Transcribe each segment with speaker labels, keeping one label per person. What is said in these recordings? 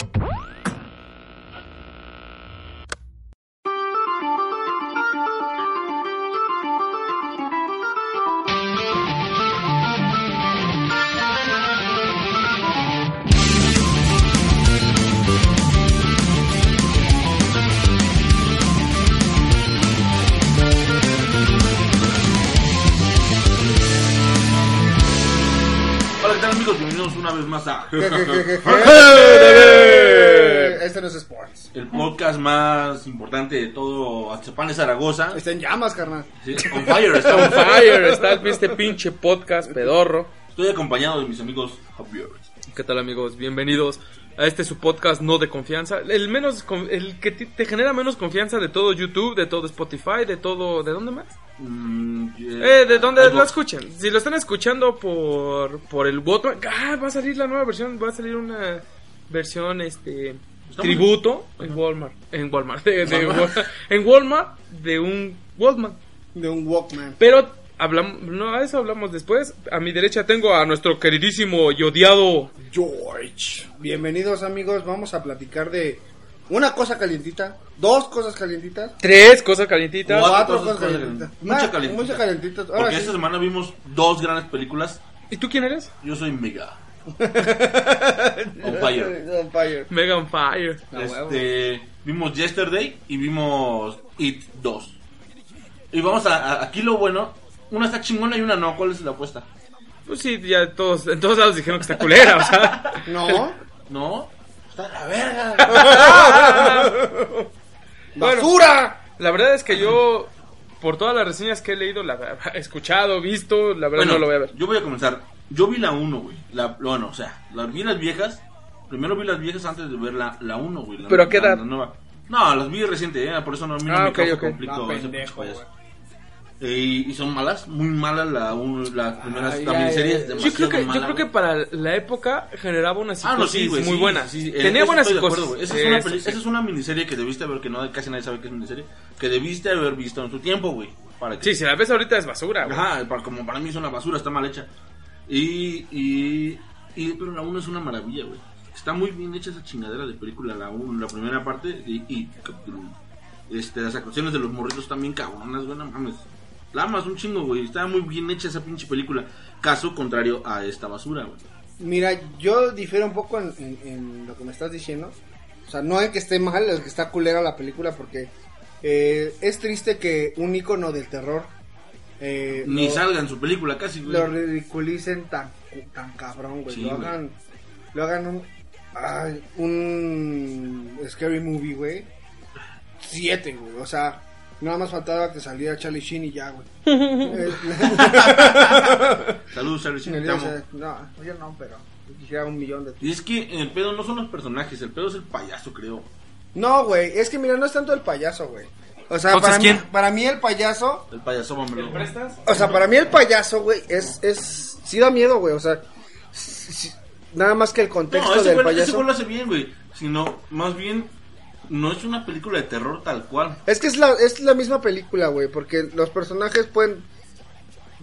Speaker 1: Hola, ¿qué tal amigos? Bienvenidos una vez más a podcast más importante de todo Aztepan de Zaragoza.
Speaker 2: Está en llamas, carnal.
Speaker 1: Sí, on fire, está
Speaker 3: On fire, está este pinche podcast pedorro.
Speaker 1: Estoy acompañado de mis amigos Javier.
Speaker 3: ¿Qué tal amigos? Bienvenidos a este su podcast no de confianza, el menos el que te genera menos confianza de todo YouTube, de todo Spotify, de todo ¿de dónde más?
Speaker 1: Mm,
Speaker 3: Eh, de dónde
Speaker 1: algo.
Speaker 3: lo escuchan. Si lo están escuchando por por el Walkman, ah, va a salir la nueva versión, va a salir una versión este tributo en Walmart, en Walmart, de- de Wal- en Walmart de un Walkman.
Speaker 2: De un Walkman.
Speaker 3: Pero hablamos, no, a eso hablamos después. A mi derecha tengo a nuestro queridísimo y odiado.
Speaker 2: George. Bienvenidos, amigos. Vamos a platicar de una cosa calientita, dos cosas calientitas,
Speaker 3: Tres cosas calientitas.
Speaker 1: Cuatro
Speaker 2: cuatro
Speaker 1: cosas
Speaker 2: cosas
Speaker 1: calientitas.
Speaker 2: calientitas.
Speaker 1: Mucha calientita.
Speaker 2: Muchas calientitas. Ahora
Speaker 1: Porque
Speaker 2: sí.
Speaker 1: esta semana vimos dos grandes películas.
Speaker 3: ¿Y tú quién eres?
Speaker 1: Yo soy Mega. on fire.
Speaker 2: On fire.
Speaker 3: Mega on Fire.
Speaker 1: Este, vimos Yesterday y vimos It 2. Y vamos a, a- aquí lo bueno. Una está chingona y una no. ¿Cuál es la apuesta?
Speaker 3: Pues sí, ya todos, en todos lados dijeron que está culera, o sea.
Speaker 2: No.
Speaker 1: No. Está de la verga.
Speaker 2: ¡Basura!
Speaker 3: La verdad es que yo, por todas las reseñas que he leído, la, escuchado, visto, la verdad
Speaker 1: Bueno,
Speaker 3: no lo voy a ver.
Speaker 1: Yo voy a comenzar. Yo vi la 1, güey. La, bueno, o sea, la, vi las viejas. Primero vi las viejas antes de ver la, la 1, güey. la-
Speaker 3: ¿Pero a qué
Speaker 1: la-
Speaker 3: edad?
Speaker 1: la nueva. No, las vi reciente, ¿eh? por eso no, a mí no
Speaker 3: Ah,
Speaker 1: me
Speaker 3: ok,
Speaker 1: causa
Speaker 3: ok.
Speaker 1: conflicto
Speaker 2: Ah,
Speaker 1: ese
Speaker 2: pendejo,
Speaker 1: payaso. Eh, y, y son malas, muy malas la uno, las primeras
Speaker 2: Ay,
Speaker 1: también
Speaker 2: ay,
Speaker 1: series.
Speaker 2: ay.
Speaker 3: Yo creo que, yo
Speaker 1: mala,
Speaker 3: creo que
Speaker 1: güey.
Speaker 3: para la época generaba una
Speaker 1: Ah,
Speaker 3: psicosis
Speaker 1: no, sí, güey.
Speaker 3: muy
Speaker 1: sí,
Speaker 3: buena.
Speaker 1: sí,
Speaker 3: Tenía
Speaker 1: eso
Speaker 3: buena
Speaker 1: estoy de
Speaker 3: psicosis.
Speaker 1: Esa, es una esa es una miniserie que debiste ver, que no casi nadie sabe que es miniserie. Que debiste haber visto en tu tiempo, güey. Que
Speaker 3: Sí, si la ves ahorita es basura, güey.
Speaker 1: Ajá, para- como para mí es una basura, está mal hecha. Y, y, y pero la 1 es una maravilla, güey. Está muy bien hecha esa chingadera de película, la 1, la primera parte y, y. Este, las actuaciones de los morritos están bien cabronas, güey, no mames. La amas un chingo, güey. Está muy bien hecha esa pinche película. Caso contrario a esta basura, güey.
Speaker 2: Mira, yo difiero un poco en, en- en lo que me estás diciendo. O sea, no es que esté mal, es que está culera la película porque eh, es triste que un icono del terror eh,
Speaker 1: Ni
Speaker 2: lo,
Speaker 1: salga en su película casi, güey.
Speaker 2: lo ridiculicen tan, tan cabrón, güey.
Speaker 1: Sí,
Speaker 2: lo
Speaker 1: güey.
Speaker 2: hagan, lo hagan un, ay, un scary movie, güey. Siete, güey. O sea, nada más faltaba que saliera Charlie Sheen y ya, güey.
Speaker 1: Saludos, Charlie Sheen,
Speaker 2: en
Speaker 1: te amo.
Speaker 2: no, yo no, pero quisiera un millón de
Speaker 1: Y es que el pedo no son los personajes, el pedo es el payaso, creo.
Speaker 2: No, güey, es que mira, no es tanto el payaso, güey. O sea,
Speaker 3: Entonces,
Speaker 2: para mí, para mí el payaso,
Speaker 1: El payaso, hombre.
Speaker 3: prestas?
Speaker 2: o sea, para mí el payaso, güey, es, es, sí da miedo, güey, o sea, nada más que el contexto
Speaker 1: No, ese
Speaker 2: del
Speaker 1: ese
Speaker 2: payaso.
Speaker 1: lo hace bien, güey. Sino, más bien, no es una película de terror tal cual.
Speaker 2: Es que es la, es la misma película, güey, porque los personajes pueden,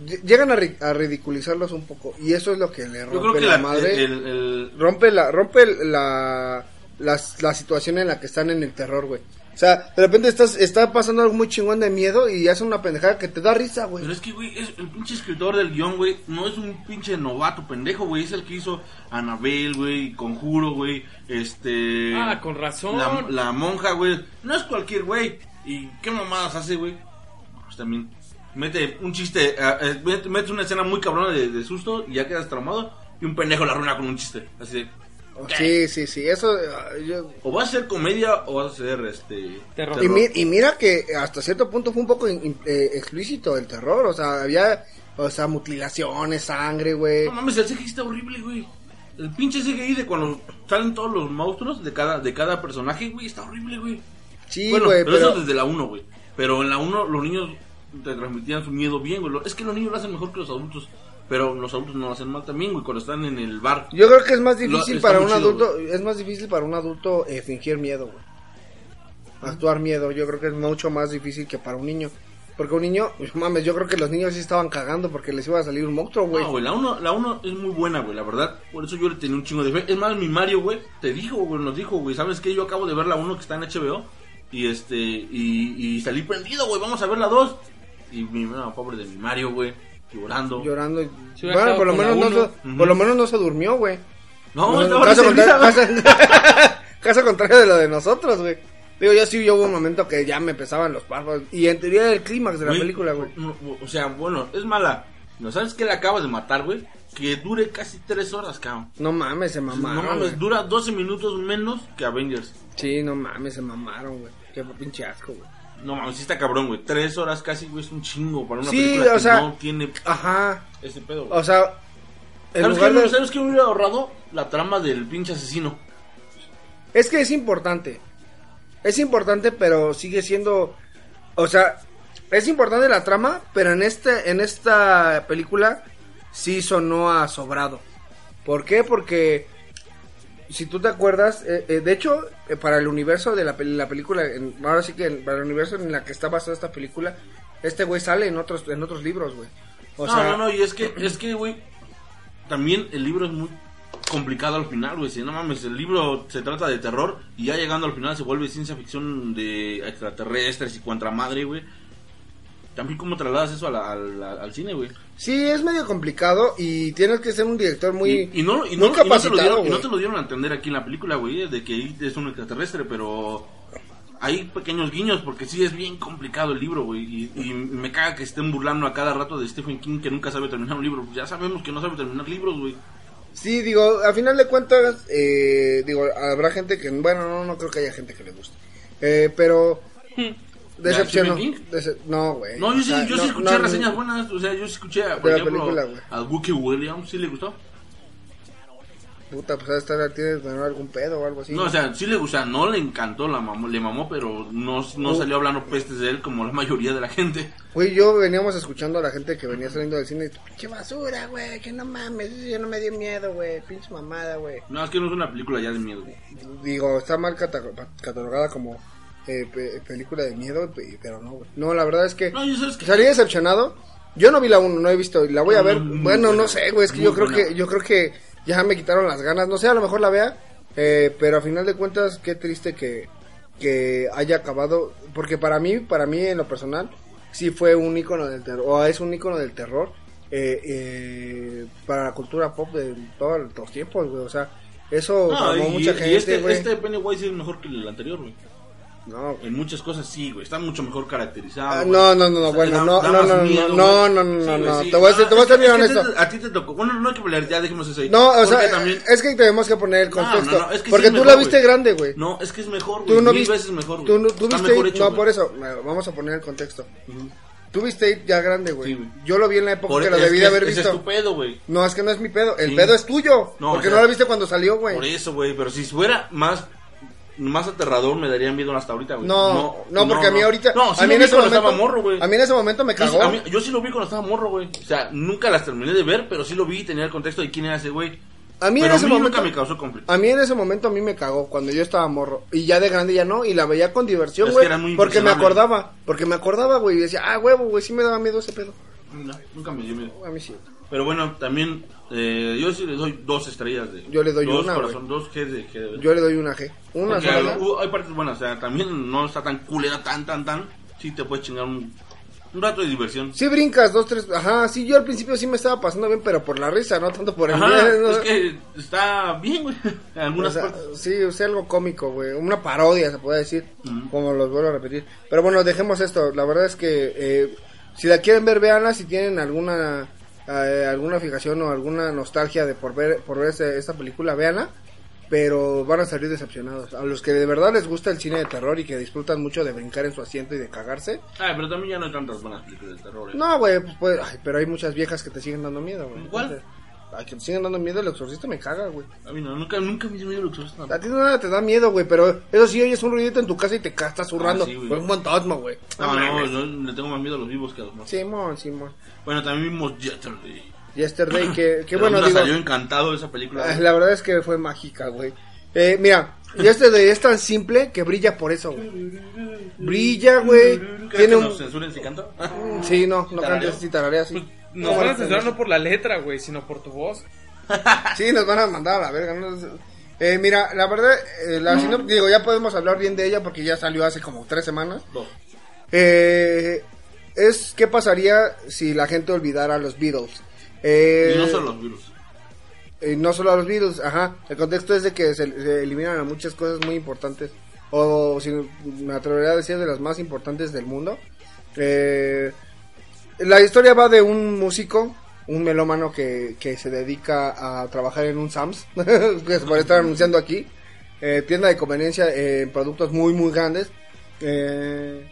Speaker 2: ll- llegan a, ri- a ridiculizarlos un poco, y eso es lo que le
Speaker 1: Yo
Speaker 2: rompe
Speaker 1: creo que
Speaker 2: la,
Speaker 1: la,
Speaker 2: madre,
Speaker 1: el, el-
Speaker 2: rompe la, rompe la, la, la situación en la que están en el terror, güey. O sea, de repente estás, está pasando algo muy chingón de miedo y hace una pendejada que te da risa, güey.
Speaker 1: Pero es que, güey, es, el pinche escritor del guion, güey, no es un pinche novato pendejo, güey. Es el que hizo Anabel, güey, Conjuro, güey, este...
Speaker 3: Ah, con razón.
Speaker 1: La, la monja, güey. No es cualquier güey. ¿Y qué mamadas hace, güey? Pues también mete un chiste, eh, eh, mete, mete una escena muy cabrona de, de susto y ya quedas traumado. Y un pendejo la arruina con un chiste. Así de,
Speaker 2: Sí, sí, sí, eso ah, yo-
Speaker 1: o vas a ser comedia o vas a ser, este...
Speaker 3: Terror.
Speaker 2: Y, mi- y mira que hasta cierto punto fue un poco in- in- eh, explícito el terror, o sea, había, o sea, mutilaciones, sangre, güey.
Speaker 1: No mames, el CGI está horrible, güey. El pinche CGI de cuando salen todos los monstruos de cada, de cada personaje, güey, está horrible, güey.
Speaker 2: Sí,
Speaker 1: bueno,
Speaker 2: güey,
Speaker 1: pero,
Speaker 2: pero...
Speaker 1: eso desde la 1, güey. Pero en la 1 los niños te transmitían su miedo bien, güey. Es que los niños lo hacen mejor que los adultos. Pero los adultos no lo hacen mal también, güey, cuando están en el bar.
Speaker 2: Yo creo que es más difícil para un
Speaker 1: chido,
Speaker 2: adulto, es más difícil para un adulto eh, fingir miedo, güey. Actuar miedo, yo creo que es mucho más difícil que para un niño. Porque un niño, mames, yo creo que los niños sí estaban cagando porque les iba a salir un monstruo, güey.
Speaker 1: No, güey, la 1 la uno es muy buena, güey, la verdad. Por eso yo le tenía un chingo de fe. Es más, mi Mario, güey, te dijo, güey, nos dijo, güey, ¿sabes qué? Yo acabo de ver la 1 que está en HBO. Y este, y, y salí prendido, güey, vamos a ver la 2. Y mi, no, pobre de mi Mario, güey, llorando.
Speaker 2: Llorando. bueno, por lo menos no se, por lo menos no se durmió, güey.
Speaker 1: No,
Speaker 2: No,
Speaker 1: estaba
Speaker 2: caso,
Speaker 1: de
Speaker 2: contrario,
Speaker 1: risa,
Speaker 2: caso- caso contrario de lo de nosotros, güey. Digo, yo sí hubo un momento que ya me pesaban los párpados. Y en teoría era el clímax de la película, güey.
Speaker 1: O sea, bueno, es mala. ¿No sabes qué le acabas de matar, güey? Que dure casi 3 horas, cabrón.
Speaker 2: No mames, se mamaron.
Speaker 1: no mames, dura 12 minutos menos que Avengers.
Speaker 2: Sí, no mames, se mamaron, güey. Qué pinche asco, güey.
Speaker 1: No mames, sí está cabrón, güey. 3 horas casi, güey, es un chingo para una
Speaker 2: Sí,
Speaker 1: película
Speaker 2: o
Speaker 1: que
Speaker 2: sea-
Speaker 1: no tiene
Speaker 2: Ajá.
Speaker 1: ese pedo. güey.
Speaker 2: O sea,
Speaker 1: ¿Sabes, qué,
Speaker 2: de...
Speaker 1: ¿Sabes qué me hubiera ahorrado? La trama del pinche asesino.
Speaker 2: Es que es importante. Es importante, pero sigue siendo. O sea, es importante la trama, pero en este, en esta película sí sonó a sobrado. ¿Por qué? Porque si tú te acuerdas, eh, eh, de hecho, eh, para el universo de la, pel- la película, en- ahora sí que en- para el universo en la que está basada esta película, este güey sale en otros, en otros libros, güey. O
Speaker 1: no,
Speaker 2: sea,
Speaker 1: no, no, y es que, es que, güey, también el libro es muy complicado al final, güey. Si no mames, el libro se trata de terror y ya llegando al final se vuelve ciencia ficción de extraterrestres y contra madre, güey. También cómo trasladas eso a la- a la- al cine, güey.
Speaker 2: sí, es medio complicado y tienes que ser un director muy...
Speaker 1: y, y no, y
Speaker 2: muy
Speaker 1: no, y no te lo dieron, y no te lo dieron a entender aquí en la película, güey, de que es un extraterrestre, pero hay pequeños guiños porque sí es bien complicado el libro, güey. Y, y me caga que estén burlando a cada rato de Stephen King que nunca sabe terminar un libro. Ya sabemos que no sabe terminar libros, güey.
Speaker 2: Sí, digo, a final de cuentas, eh, digo, habrá gente que, bueno, no, no creo que haya gente que le guste. Eh, pero decepcionó. Dece- no, güey.
Speaker 1: No, yo sí, yo
Speaker 2: no,
Speaker 1: sí escuché
Speaker 2: no,
Speaker 1: reseñas
Speaker 2: no.
Speaker 1: buenas. O sea, yo sí escuché, por ejemplo,
Speaker 2: película, güey.
Speaker 1: a Wookie Williams, ¿sí le gustó?
Speaker 2: Puta, pues a estar tiene que tener algún pedo o algo así.
Speaker 1: No, o sea, sí le gustó, no le encantó, la mamó, le mamó, pero no, no
Speaker 2: Uh.
Speaker 1: salió hablando pestes de él como la mayoría de la gente.
Speaker 2: Güey, yo veníamos escuchando a la gente que venía saliendo del cine y pinche basura, güey, que no mames, eso ya no me dio miedo, güey, pinche mamada, güey.
Speaker 1: No, es que no es una película ya de miedo, güey.
Speaker 2: Digo, está mal cata- catalogada como eh, pe- película de miedo, pe- pero no, güey. No, la verdad es que
Speaker 1: No,
Speaker 2: salí decepcionado. Yo no vi la 1, no he visto, la voy a ver.
Speaker 1: muy
Speaker 2: bueno,
Speaker 1: buena,
Speaker 2: no sé, güey, es que
Speaker 1: muy
Speaker 2: yo creo
Speaker 1: buena.
Speaker 2: que yo creo que ya me quitaron las ganas, no sé, a lo mejor la vea, eh, pero a final de cuentas qué triste que que haya acabado, porque para mí, para mí en lo personal sí fue un icono del terror, o es un icono del terror eh, eh, para la cultura pop de todos los tiempos, güey, o sea, eso
Speaker 1: No, y,
Speaker 2: mucha
Speaker 1: y
Speaker 2: gente,
Speaker 1: este, este Pennywise es mejor que el anterior, güey.
Speaker 2: No.
Speaker 1: En muchas cosas sí, güey. Está mucho mejor caracterizado.
Speaker 2: Ah, no, no, no, no, bueno, no, no, no, no,
Speaker 1: miedo,
Speaker 2: no, no, no,
Speaker 1: Sí,
Speaker 2: no,
Speaker 1: güey,
Speaker 2: no,
Speaker 1: sí.
Speaker 2: te voy a decir- te voy a ser bien
Speaker 1: que
Speaker 2: honesto.
Speaker 1: A ti te tocó. Bueno, no hay que pelear, ya dejemos eso ahí.
Speaker 2: No, o sea,
Speaker 1: también-
Speaker 2: es que tenemos que poner el contexto.
Speaker 1: no, no, es que sí
Speaker 2: porque tú
Speaker 1: mejor,
Speaker 2: la viste grande, güey.
Speaker 1: No, es que es mejor, güey.
Speaker 2: Tú no
Speaker 1: Mil
Speaker 2: viste,
Speaker 1: veces mejor, güey.
Speaker 2: tú, no- tú
Speaker 1: Está
Speaker 2: viste,
Speaker 1: mejor hecho,
Speaker 2: no, por eso, vamos a poner el contexto. Tú viste ya grande, güey.
Speaker 1: Sí.
Speaker 2: Yo lo vi en la época
Speaker 1: Por-
Speaker 2: que lo debí de haber visto.
Speaker 1: es tu pedo, güey.
Speaker 2: No, es que no es mi pedo. El
Speaker 1: Sí.
Speaker 2: pedo es tuyo.
Speaker 1: No,
Speaker 2: porque
Speaker 1: o sea,
Speaker 2: no lo viste cuando salió, güey.
Speaker 1: Por eso, güey. Pero si fuera más. Más aterrador me daría miedo hasta ahorita, güey.
Speaker 2: No, no, porque a mí ahorita.
Speaker 1: No, sí
Speaker 2: a mí en ese momento.
Speaker 1: estaba morro, güey.
Speaker 2: A mí en ese momento me cagó.
Speaker 1: a mí- yo sí lo vi cuando estaba morro, güey. O sea, nunca las terminé de ver, pero sí lo vi y tenía el contexto de quién era ese güey.
Speaker 2: A mí en ese
Speaker 1: mí
Speaker 2: momento.
Speaker 1: me causó conflicto.
Speaker 2: A mí en ese momento a mí me cagó cuando yo estaba morro. Y ya de grande ya no. Y la veía con diversión, güey.
Speaker 1: que era muy
Speaker 2: porque me acordaba. Porque me acordaba, güey. Y decía, ah, huevo, güey. Sí me daba miedo ese pedo.
Speaker 1: No, nunca me dio miedo.
Speaker 2: A mí sí.
Speaker 1: Pero bueno, también eh, yo sí le doy dos estrellas de.
Speaker 2: Yo le doy
Speaker 1: dos
Speaker 2: una,
Speaker 1: corazón, dos G de, G de-
Speaker 2: Yo le doy una G. Una
Speaker 1: Porque
Speaker 2: sola.
Speaker 1: hay- uh, hay partes buenas, o sea, también no está tan culera, tan, tan, tan. Sí te puedes chingar un, un rato de diversión.
Speaker 2: Sí brincas, dos, tres. Ajá, sí, yo al principio sí me estaba pasando bien, pero por la risa, no tanto por el
Speaker 1: Ajá,
Speaker 2: miedo, ¿no?
Speaker 1: es que está bien, güey.
Speaker 2: O
Speaker 1: algunas
Speaker 2: sea,
Speaker 1: partes.
Speaker 2: sí, o sea, algo cómico, güey. Una parodia, se puede decir. Como los vuelvo a repetir. Pero bueno, dejemos esto. La verdad es que eh, si la quieren ver, véanla. Si tienen alguna eh, alguna fijación o alguna nostalgia de por ver por ver esta película, véanla. Pero van a salir decepcionados. A los que de verdad les gusta el cine de terror y que disfrutan mucho de brincar en su asiento y de cagarse.
Speaker 1: Ay, pero también ya no hay tantas buenas películas de terror. ¿eh?
Speaker 2: No, güey, pues, pues, ay, pero hay muchas viejas que te siguen dando miedo, güey.
Speaker 1: ¿Cuál?
Speaker 2: Entonces, Que te siguen dando miedo el exorcista me caga, güey.
Speaker 1: A mí no, nunca, nunca me dio miedo el exorcista.
Speaker 2: A ti nada te da miedo, güey, pero eso sí oyes un ruidito en tu casa y te estás zurrando.
Speaker 1: Ah, sí, güey.
Speaker 2: Fue un fantasma, güey.
Speaker 1: No, no, yo le tengo más miedo a los vivos que a los muertos.
Speaker 2: Simón, Simón.
Speaker 1: Bueno, también vimos Yesterday.
Speaker 2: Yesterday, que, que bueno, digo,
Speaker 1: salió encantado de esa película.
Speaker 2: ah, la verdad es que fue mágica, güey. Eh, mira, Yesterday es tan simple que brilla por eso, güey. Brilla, güey.
Speaker 1: ¿Crees
Speaker 2: Tiene
Speaker 1: que
Speaker 2: un...
Speaker 1: nos censuren si canto?
Speaker 2: Sí, no, no cantes y tarareas, sí.
Speaker 3: Nos van a censurar no por la letra, güey, sino por tu voz.
Speaker 2: Sí, nos van a mandar a la verga. ¿no? Eh, mira, la verdad, eh, la sinop- digo, ya podemos hablar bien de ella porque ya salió hace como tres semanas.
Speaker 1: No.
Speaker 2: Eh, es qué pasaría si la gente olvidara a los Beatles. Eh,
Speaker 1: Y no solo los virus.
Speaker 2: Eh, no solo a los Beatles, ajá. El contexto es de que se, eliminan a muchas cosas muy importantes. O si me atrevería a decir de las más importantes del mundo. Eh, la historia va de un músico, un melómano que, que se dedica a trabajar en un Sams, que se puede estar anunciando aquí. Eh, tienda de conveniencia en productos muy, muy grandes. Eh,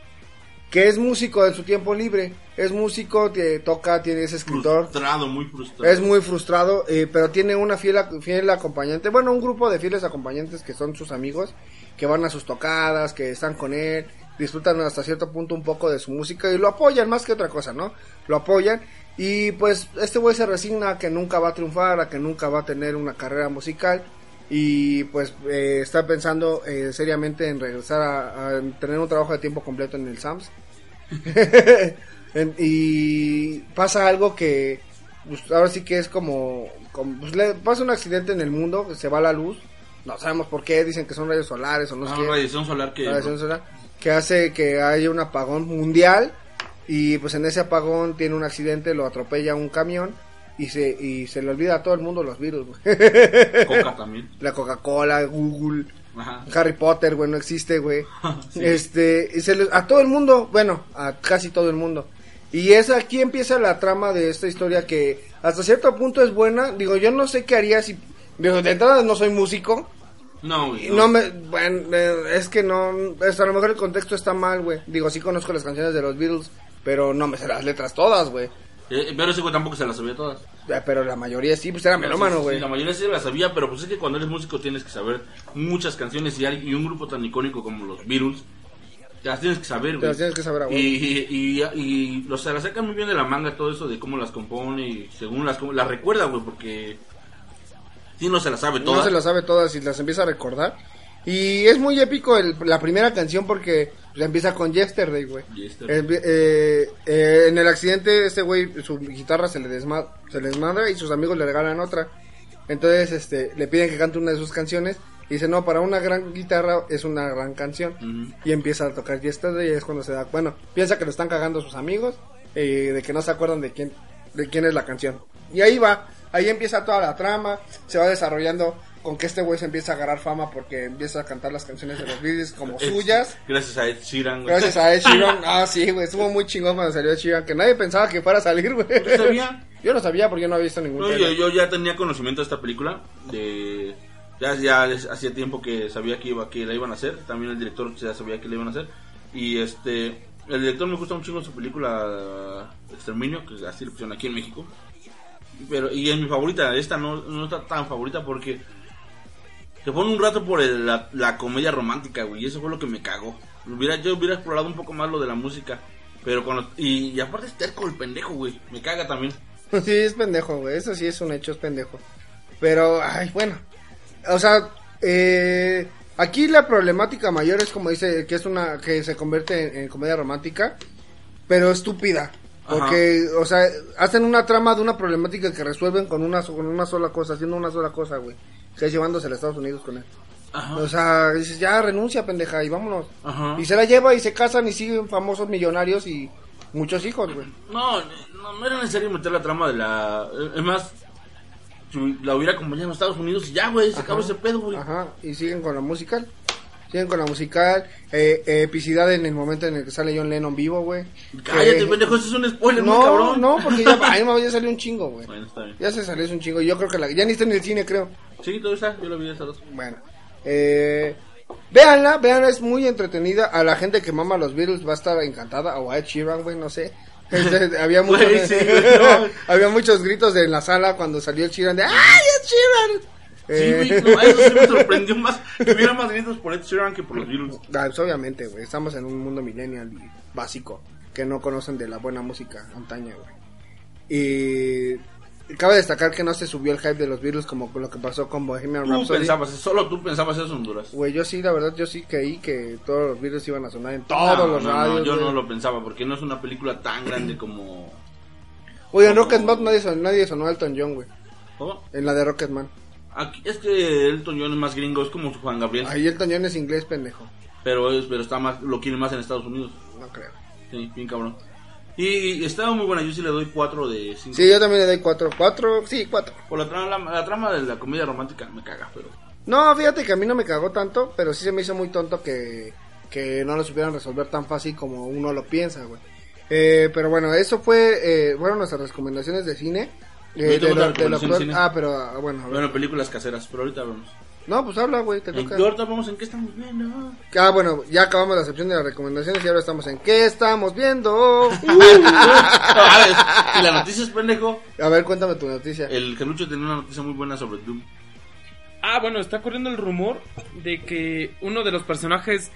Speaker 2: que es músico en su tiempo libre. Es músico, que toca, tiene ese escritor.
Speaker 1: Frustrado, muy frustrado.
Speaker 2: Es muy frustrado, eh, pero tiene una fiel, fiel acompañante. Bueno, un grupo de fieles acompañantes que son sus amigos, que van a sus tocadas, que están con él, disfrutan hasta cierto punto un poco de su música y lo apoyan más que otra cosa, ¿no? Lo apoyan y pues este güey se resigna a que nunca va a triunfar, a que nunca va a tener una carrera musical y pues eh, está pensando eh, seriamente en regresar a, a tener un trabajo de tiempo completo en el SAMS. En- y pasa algo que pues, ahora sí que es como, como- pues, le pasa un accidente en el mundo, se va la luz, no sabemos por qué, dicen que son rayos solares o no sé
Speaker 1: Ah,
Speaker 2: qué,
Speaker 1: radiación solar que...
Speaker 2: radiación solar, que hace que haya un apagón mundial y pues en ese apagón tiene un accidente, lo atropella un camión y se y se le olvida a todo el mundo los virus, güey.
Speaker 1: Coca también.
Speaker 2: la Coca-Cola, Google,
Speaker 1: Ajá.
Speaker 2: Harry Potter, güey, no existe, güey.
Speaker 1: Sí.
Speaker 2: Este, y se les- a todo el mundo, bueno, a casi todo el mundo. Y es aquí empieza la trama de esta historia que hasta cierto punto es buena. Digo, yo no sé qué haría si, digo, de entrada no soy músico.
Speaker 1: No, güey.
Speaker 2: No me, bueno, eh, es que no, es, a lo mejor el contexto está mal, güey. Digo, sí conozco las canciones de los Beatles, pero no me sé las letras todas, güey.
Speaker 1: Eh, pero ese güey tampoco se las sabía todas.
Speaker 2: Eh, Pero la mayoría sí, pues era melómano,
Speaker 1: Sí,
Speaker 2: güey.
Speaker 1: sí, la mayoría sí las sabía, pero pues es que cuando eres músico tienes que saber muchas canciones y, hay- y un grupo tan icónico como los Beatles, te las tienes que saber,
Speaker 2: Te
Speaker 1: güey.
Speaker 2: las tienes que saber huevo.
Speaker 1: Y, y, y, y, o sea, la sacan muy bien de la manga todo eso de cómo las compone y según las las recuerda, güey, porque sí no se las sabe todas.
Speaker 2: No se las sabe todas y las empieza a recordar. Y es muy épico el- la primera canción porque pues, empieza con Yesterday, güey.
Speaker 1: Yesterday.
Speaker 2: Eh, eh, eh, en el accidente, este güey, su guitarra se le, desma se le desmadra y sus amigos le regalan otra. Entonces, este, le piden que cante una de sus canciones. Y dice, no, para una gran guitarra es una gran canción. Y empieza a tocar y es cuando se da, bueno, piensa que lo están cagando sus amigos, eh, de que no se acuerdan de quién, de quién es la canción. Y ahí va, ahí empieza toda la trama, se va desarrollando con que este güey se empieza a agarrar fama porque empieza a cantar las canciones de los Beatles como
Speaker 1: Es-
Speaker 2: suyas.
Speaker 1: Gracias a Ed Sheeran, güey.
Speaker 2: Gracias a Ed Sheeran. Ah, sí, güey, estuvo muy chingón cuando salió Ed Sheeran, que nadie pensaba que fuera a salir, güey.
Speaker 1: ¿Tú sabías?
Speaker 2: Yo no sabía porque yo no había visto ningún
Speaker 1: No, yo, yo ya tenía conocimiento de esta película. De, ya, ya hacía tiempo que sabía que, iba, que la iban a hacer. También el director ya sabía que la iban a hacer. Y este. El director me gusta un chingo su película Exterminio, que así le pusieron aquí en México. Pero, y es mi favorita. Esta no, no está tan favorita porque. Se pone un rato por el- la, comedia romántica, güey. Y eso fue lo que me cagó. Hubiera, yo hubiera explorado un poco más lo de la música. Pero cuando. Y, y aparte es terco el pendejo, güey. Me caga también.
Speaker 2: Sí, es pendejo, güey. Eso sí es un hecho, es pendejo. Pero, ay, bueno. O sea, eh, aquí la problemática mayor es como dice, que es una, que se convierte en, en comedia romántica, pero estúpida. Porque, o sea, hacen una trama de una problemática que resuelven con una, con una sola cosa, haciendo una sola cosa, güey. Que es llevándose a Estados Unidos con él.
Speaker 1: Ajá.
Speaker 2: O sea, dices, ya renuncia, pendeja, y vámonos.
Speaker 1: Ajá.
Speaker 2: Y se la lleva y se casan y siguen famosos millonarios y muchos hijos, güey.
Speaker 1: No, no, no era necesario meter la trama de la. Es más, la hubiera acompañado a Estados Unidos y ya, güey, se acabó ese pedo, güey.
Speaker 2: Ajá, y siguen con la musical. Siguen con la musical. Eh, epicidad en el momento en el que sale John Lennon vivo, güey.
Speaker 1: Cállate,
Speaker 2: Eh,
Speaker 1: pendejo, eso es un spoiler muy
Speaker 2: No,
Speaker 1: cabrón.
Speaker 2: no, porque ya, ay, no, ya salió un chingo, güey.
Speaker 1: Bueno, está bien.
Speaker 2: Ya se salió un chingo. Yo creo que la, ya ni está en el cine, creo.
Speaker 1: Sí, todo está, yo lo vi esas dos.
Speaker 2: Bueno, eh, véanla, véanla, es muy entretenida. A la gente que mama los Beatles va a estar encantada. O a Ed Sheeran, güey, no sé. Había, muchos,
Speaker 1: Güey, sí, no.
Speaker 2: había muchos gritos en la sala cuando salió el Sheeran de ¡Ay, es Sheeran!
Speaker 1: Sí,
Speaker 2: Eh,
Speaker 1: güey, no, eso sí me sorprendió más. Que hubiera más gritos por Ed Sheeran que por los Beatles.
Speaker 2: Ah, pues, obviamente, güey, estamos en un mundo millennial y básico, que no conocen de la buena música antaña, güey. Y cabe destacar que no se subió el hype de los Beatles como con lo que pasó con Bohemian
Speaker 1: Tú
Speaker 2: Rhapsody.
Speaker 1: pensabas, solo tú pensabas eso en Honduras.
Speaker 2: Güey, yo sí, la verdad, yo sí creí que todos los Beatles iban a sonar en todos
Speaker 1: No,
Speaker 2: los
Speaker 1: no, no,
Speaker 2: radios.
Speaker 1: yo
Speaker 2: güey.
Speaker 1: no lo pensaba porque no es una película tan grande como.
Speaker 2: Oye, en Rocketman nadie, son- nadie sonó a Elton John, güey.
Speaker 1: ¿Cómo?
Speaker 2: En la de Rocketman.
Speaker 1: Aquí, es que Elton John es más gringo, es como Juan Gabriel.
Speaker 2: Ahí Elton John es inglés, pendejo.
Speaker 1: Pero, es, pero está más, lo quieren más en Estados Unidos.
Speaker 2: No creo.
Speaker 1: Sí, bien cabrón. Y, estaba muy buena, yo sí le doy 4 de 5.
Speaker 2: Sí, yo también le doy cuatro. Cuatro, sí, cuatro.
Speaker 1: Por la trama, la, la trama de la comedia romántica me caga, pero.
Speaker 2: No, fíjate que a mí no me cagó tanto, pero sí se me hizo muy tonto que, que no lo supieran resolver tan fácil como uno lo piensa, güey. Eh, pero bueno, eso fue, eh, fueron nuestras recomendaciones de cine. Eh, de lo- de lo
Speaker 1: cine.
Speaker 2: Ah, pero ah, bueno.
Speaker 1: Bueno, películas caseras, pero ahorita vemos.
Speaker 2: No, pues habla, güey, te
Speaker 1: ¿En
Speaker 2: toca.
Speaker 1: qué ahorita vamos en qué estamos viendo?
Speaker 2: Ah, bueno, ya acabamos la sección de las recomendaciones y ahora estamos en ¿Qué estamos viendo?
Speaker 1: a ver, y la noticia es pendejo.
Speaker 2: a ver, cuéntame tu noticia.
Speaker 1: El Calucho tenía una noticia muy buena sobre Doom.
Speaker 3: Ah, bueno, está corriendo el rumor de que uno de los personajes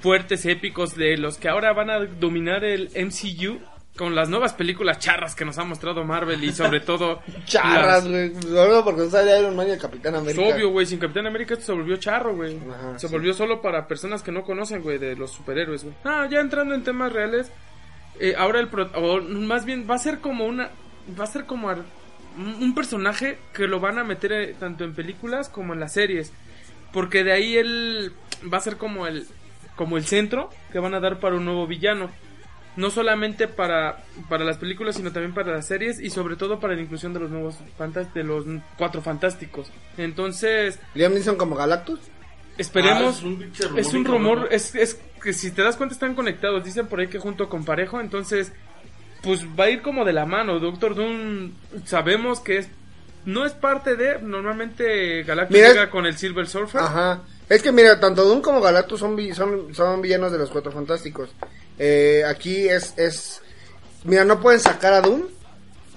Speaker 3: fuertes, épicos, de los que ahora van a dominar el MCU con las nuevas películas charras que nos ha mostrado Marvel y sobre todo...
Speaker 2: Charras, güey. Porque no sale Iron Man y el Capitán
Speaker 3: Es
Speaker 2: América.
Speaker 3: obvio, güey, sin Capitán América esto se volvió charro, güey. Se
Speaker 2: sí.
Speaker 3: volvió solo para personas que no conocen, güey, de los superhéroes, güey. Ah, ya entrando en temas reales, eh, ahora el... pro- o más bien va a ser como una... Va a ser como ar- un personaje que lo van a meter eh, tanto en películas como en las series. Porque de ahí él va a ser como el... Como el centro que van a dar para un nuevo villano. No solamente para, para las películas, sino también para las series y sobre todo para la inclusión de los nuevos fantas de los cuatro fantásticos. Entonces,
Speaker 2: Liam Neeson como Galactus.
Speaker 3: esperemos.
Speaker 1: Ah, es un rumor
Speaker 3: es un rumor, es, es que si te das cuenta están conectados. Dicen por ahí que junto con Parejo, entonces, pues va a ir como de la mano. Doctor Doom, sabemos que es no es parte de. Normalmente Galactus
Speaker 2: Mira,
Speaker 3: llega con el Silver Surfer.
Speaker 2: Ajá. Es que mira, tanto Doom como Galactus son, son, son villanos de los Cuatro Fantásticos. Eh, aquí es, es... Mira, no pueden sacar a Doom.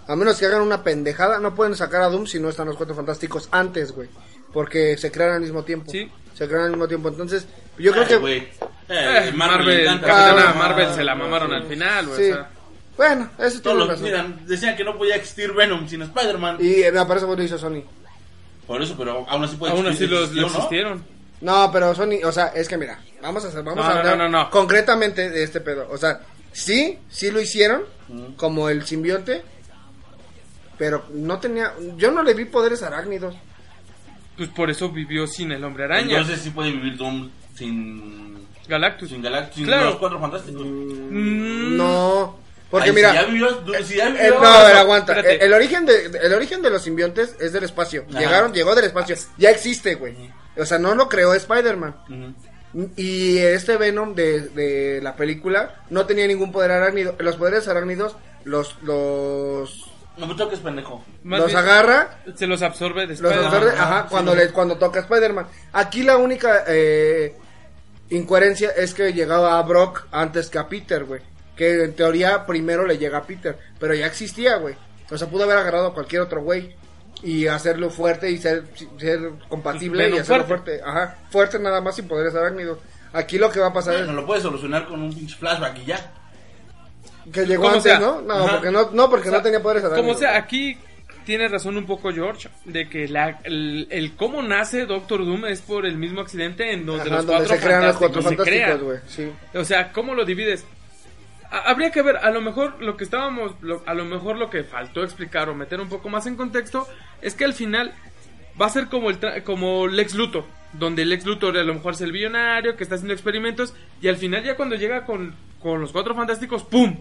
Speaker 2: A menos que hagan una pendejada, no pueden sacar a Doom si no están los Cuatro Fantásticos antes, güey. Porque se crean al mismo tiempo.
Speaker 3: Sí.
Speaker 2: Se crean al mismo tiempo. Entonces, yo creo
Speaker 1: Ay,
Speaker 2: que...
Speaker 1: güey. Eh,
Speaker 3: Eh,
Speaker 1: Marvel,
Speaker 3: Marvel,
Speaker 2: Ah,
Speaker 3: Marvel se la
Speaker 1: ah,
Speaker 3: mamaron
Speaker 1: sí.
Speaker 3: al final, güey.
Speaker 2: Sí.
Speaker 3: o sea.
Speaker 2: Bueno, eso
Speaker 1: Todos
Speaker 2: tiene razón.
Speaker 1: mira, decían que no podía existir Venom sin Spider-Man.
Speaker 2: Y eh, me parece que lo hizo Sony.
Speaker 1: Por eso, pero aún así puede
Speaker 3: Aún así los,
Speaker 1: existió,
Speaker 3: los
Speaker 1: ¿no?
Speaker 3: existieron.
Speaker 2: No, pero Sony, o sea, es que mira, vamos a hacer, vamos
Speaker 3: No,
Speaker 2: a hablar
Speaker 3: no, no, no.
Speaker 2: concretamente de este pedo. O sea, sí, sí lo hicieron, como el simbionte, pero no tenía, yo no le vi poderes arácnidos.
Speaker 3: Pues por eso vivió sin el hombre araña.
Speaker 1: Entonces sí puede vivir Doom sin,
Speaker 3: Galactus.
Speaker 1: sin Galactus, sin
Speaker 3: Claro.
Speaker 1: los cuatro fantásticos.
Speaker 3: Mm,
Speaker 2: No, porque
Speaker 1: Ay,
Speaker 2: mira,
Speaker 1: Si ya vivió, si ya
Speaker 2: eh,
Speaker 1: vivió,
Speaker 2: no, a ver, aguanta. El, el origen de, el origen de los simbiontes es del espacio.
Speaker 1: Ajá.
Speaker 2: Llegaron, llegó del espacio. Ya existe, güey. O sea, no lo creó Spider-Man. Y este Venom de, de la película no tenía ningún poder arácnido. Los poderes arácnidos los los
Speaker 1: No me toques, pendejo.
Speaker 3: más
Speaker 2: los
Speaker 3: bien,
Speaker 2: agarra,
Speaker 3: Se los absorbe de
Speaker 2: los absorbe,
Speaker 1: ajá,
Speaker 2: ajá,
Speaker 1: sí,
Speaker 2: cuando
Speaker 1: no.
Speaker 2: le cuando toca a Spider-Man. Aquí la única eh, incoherencia es que llegaba a Brock antes que a Peter, güey. Que en teoría primero le llega a Peter, pero ya existía, güey. O sea, pudo haber agarrado a cualquier otro güey y hacerlo fuerte y ser, ser compatible y hacerlo
Speaker 3: fuerte.
Speaker 2: fuerte. Ajá, fuerte nada más sin poderes arácnidos. Aquí lo que va a pasar es
Speaker 1: No lo puedes solucionar con un pinche flashback y ya.
Speaker 2: Que llegó
Speaker 3: Como
Speaker 2: antes,
Speaker 3: sea.
Speaker 2: ¿no? No,
Speaker 1: Ajá.
Speaker 2: porque no, no, porque
Speaker 3: O sea,
Speaker 2: no tenía poderes
Speaker 3: Como
Speaker 2: arácnidos.
Speaker 3: sea, aquí tiene razón un poco George de que la, el, el cómo nace Doctor Doom es por el mismo accidente en donde
Speaker 2: Ajá,
Speaker 3: los
Speaker 2: donde
Speaker 3: cuatro
Speaker 2: se crean los cuatro
Speaker 3: fantásticos
Speaker 2: güey. Sí.
Speaker 3: O sea, ¿cómo lo divides? Ha- Habría que ver, a lo mejor lo que estábamos, lo- a lo mejor lo que faltó explicar o meter un poco más en contexto es que al final va a ser como el tra- como Lex Luthor, donde Lex Luthor a lo mejor es el billonario que está haciendo experimentos y al final ya cuando llega con, con los cuatro fantásticos, ¡pum!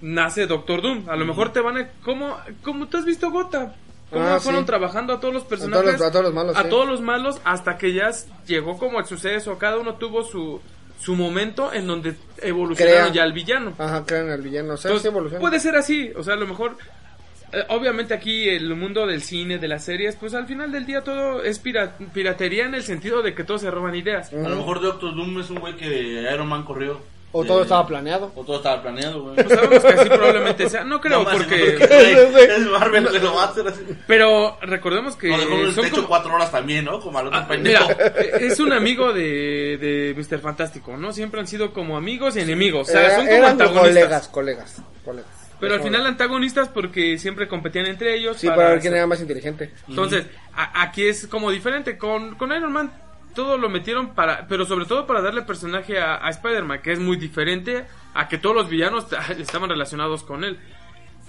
Speaker 3: Nace Doctor Doom. A lo mejor te van a... como como tú has visto Gotham. Cómo
Speaker 2: Ah,
Speaker 3: fueron
Speaker 2: sí.
Speaker 3: trabajando a todos los
Speaker 2: A
Speaker 3: personajes.
Speaker 2: todos los, a todos los malos.
Speaker 3: a
Speaker 2: sí.
Speaker 3: todos los malos hasta que ya llegó como el suceso. Cada uno tuvo su, su momento en donde evolucionaron
Speaker 2: Crea.
Speaker 3: ya al villano.
Speaker 2: Ajá, crean al villano. O sea,
Speaker 3: Entonces,
Speaker 2: sí
Speaker 3: puede ser así. O sea, a lo mejor. eh, obviamente aquí el mundo del cine, de las series, pues al final del día todo es pira- piratería en el sentido de que todos se roban ideas.
Speaker 1: A lo mejor Doctor Doom es un güey que Iron Man corrió.
Speaker 2: O todo estaba planeado.
Speaker 1: O todo estaba planeado, güey.
Speaker 3: Pues sabemos que así probablemente sea. No creo,
Speaker 1: No,
Speaker 3: porque.
Speaker 1: Es Marvel, se lo va a hacer así.
Speaker 3: Pero recordemos que.
Speaker 1: No, dejó el
Speaker 3: son
Speaker 1: techo
Speaker 3: como-
Speaker 1: cuatro horas también, ¿no? Como al otro
Speaker 3: Ah,
Speaker 1: pendejo.
Speaker 3: mira, eh, es un amigo de, de Mr. Fantástico, ¿no? Siempre han sido como amigos y enemigos. O sea,
Speaker 2: Era-
Speaker 3: son como
Speaker 2: eran
Speaker 3: antagonistas.
Speaker 2: colegas, colegas, colegas.
Speaker 3: Pero al final antagonistas porque siempre competían entre ellos.
Speaker 2: Sí, para ver quién era más inteligente.
Speaker 3: Entonces, a- aquí es como diferente. Con, con Iron Man todo lo metieron para, pero sobre todo para darle personaje a, a Spider-Man, que es muy diferente a que todos los villanos estaban relacionados con él.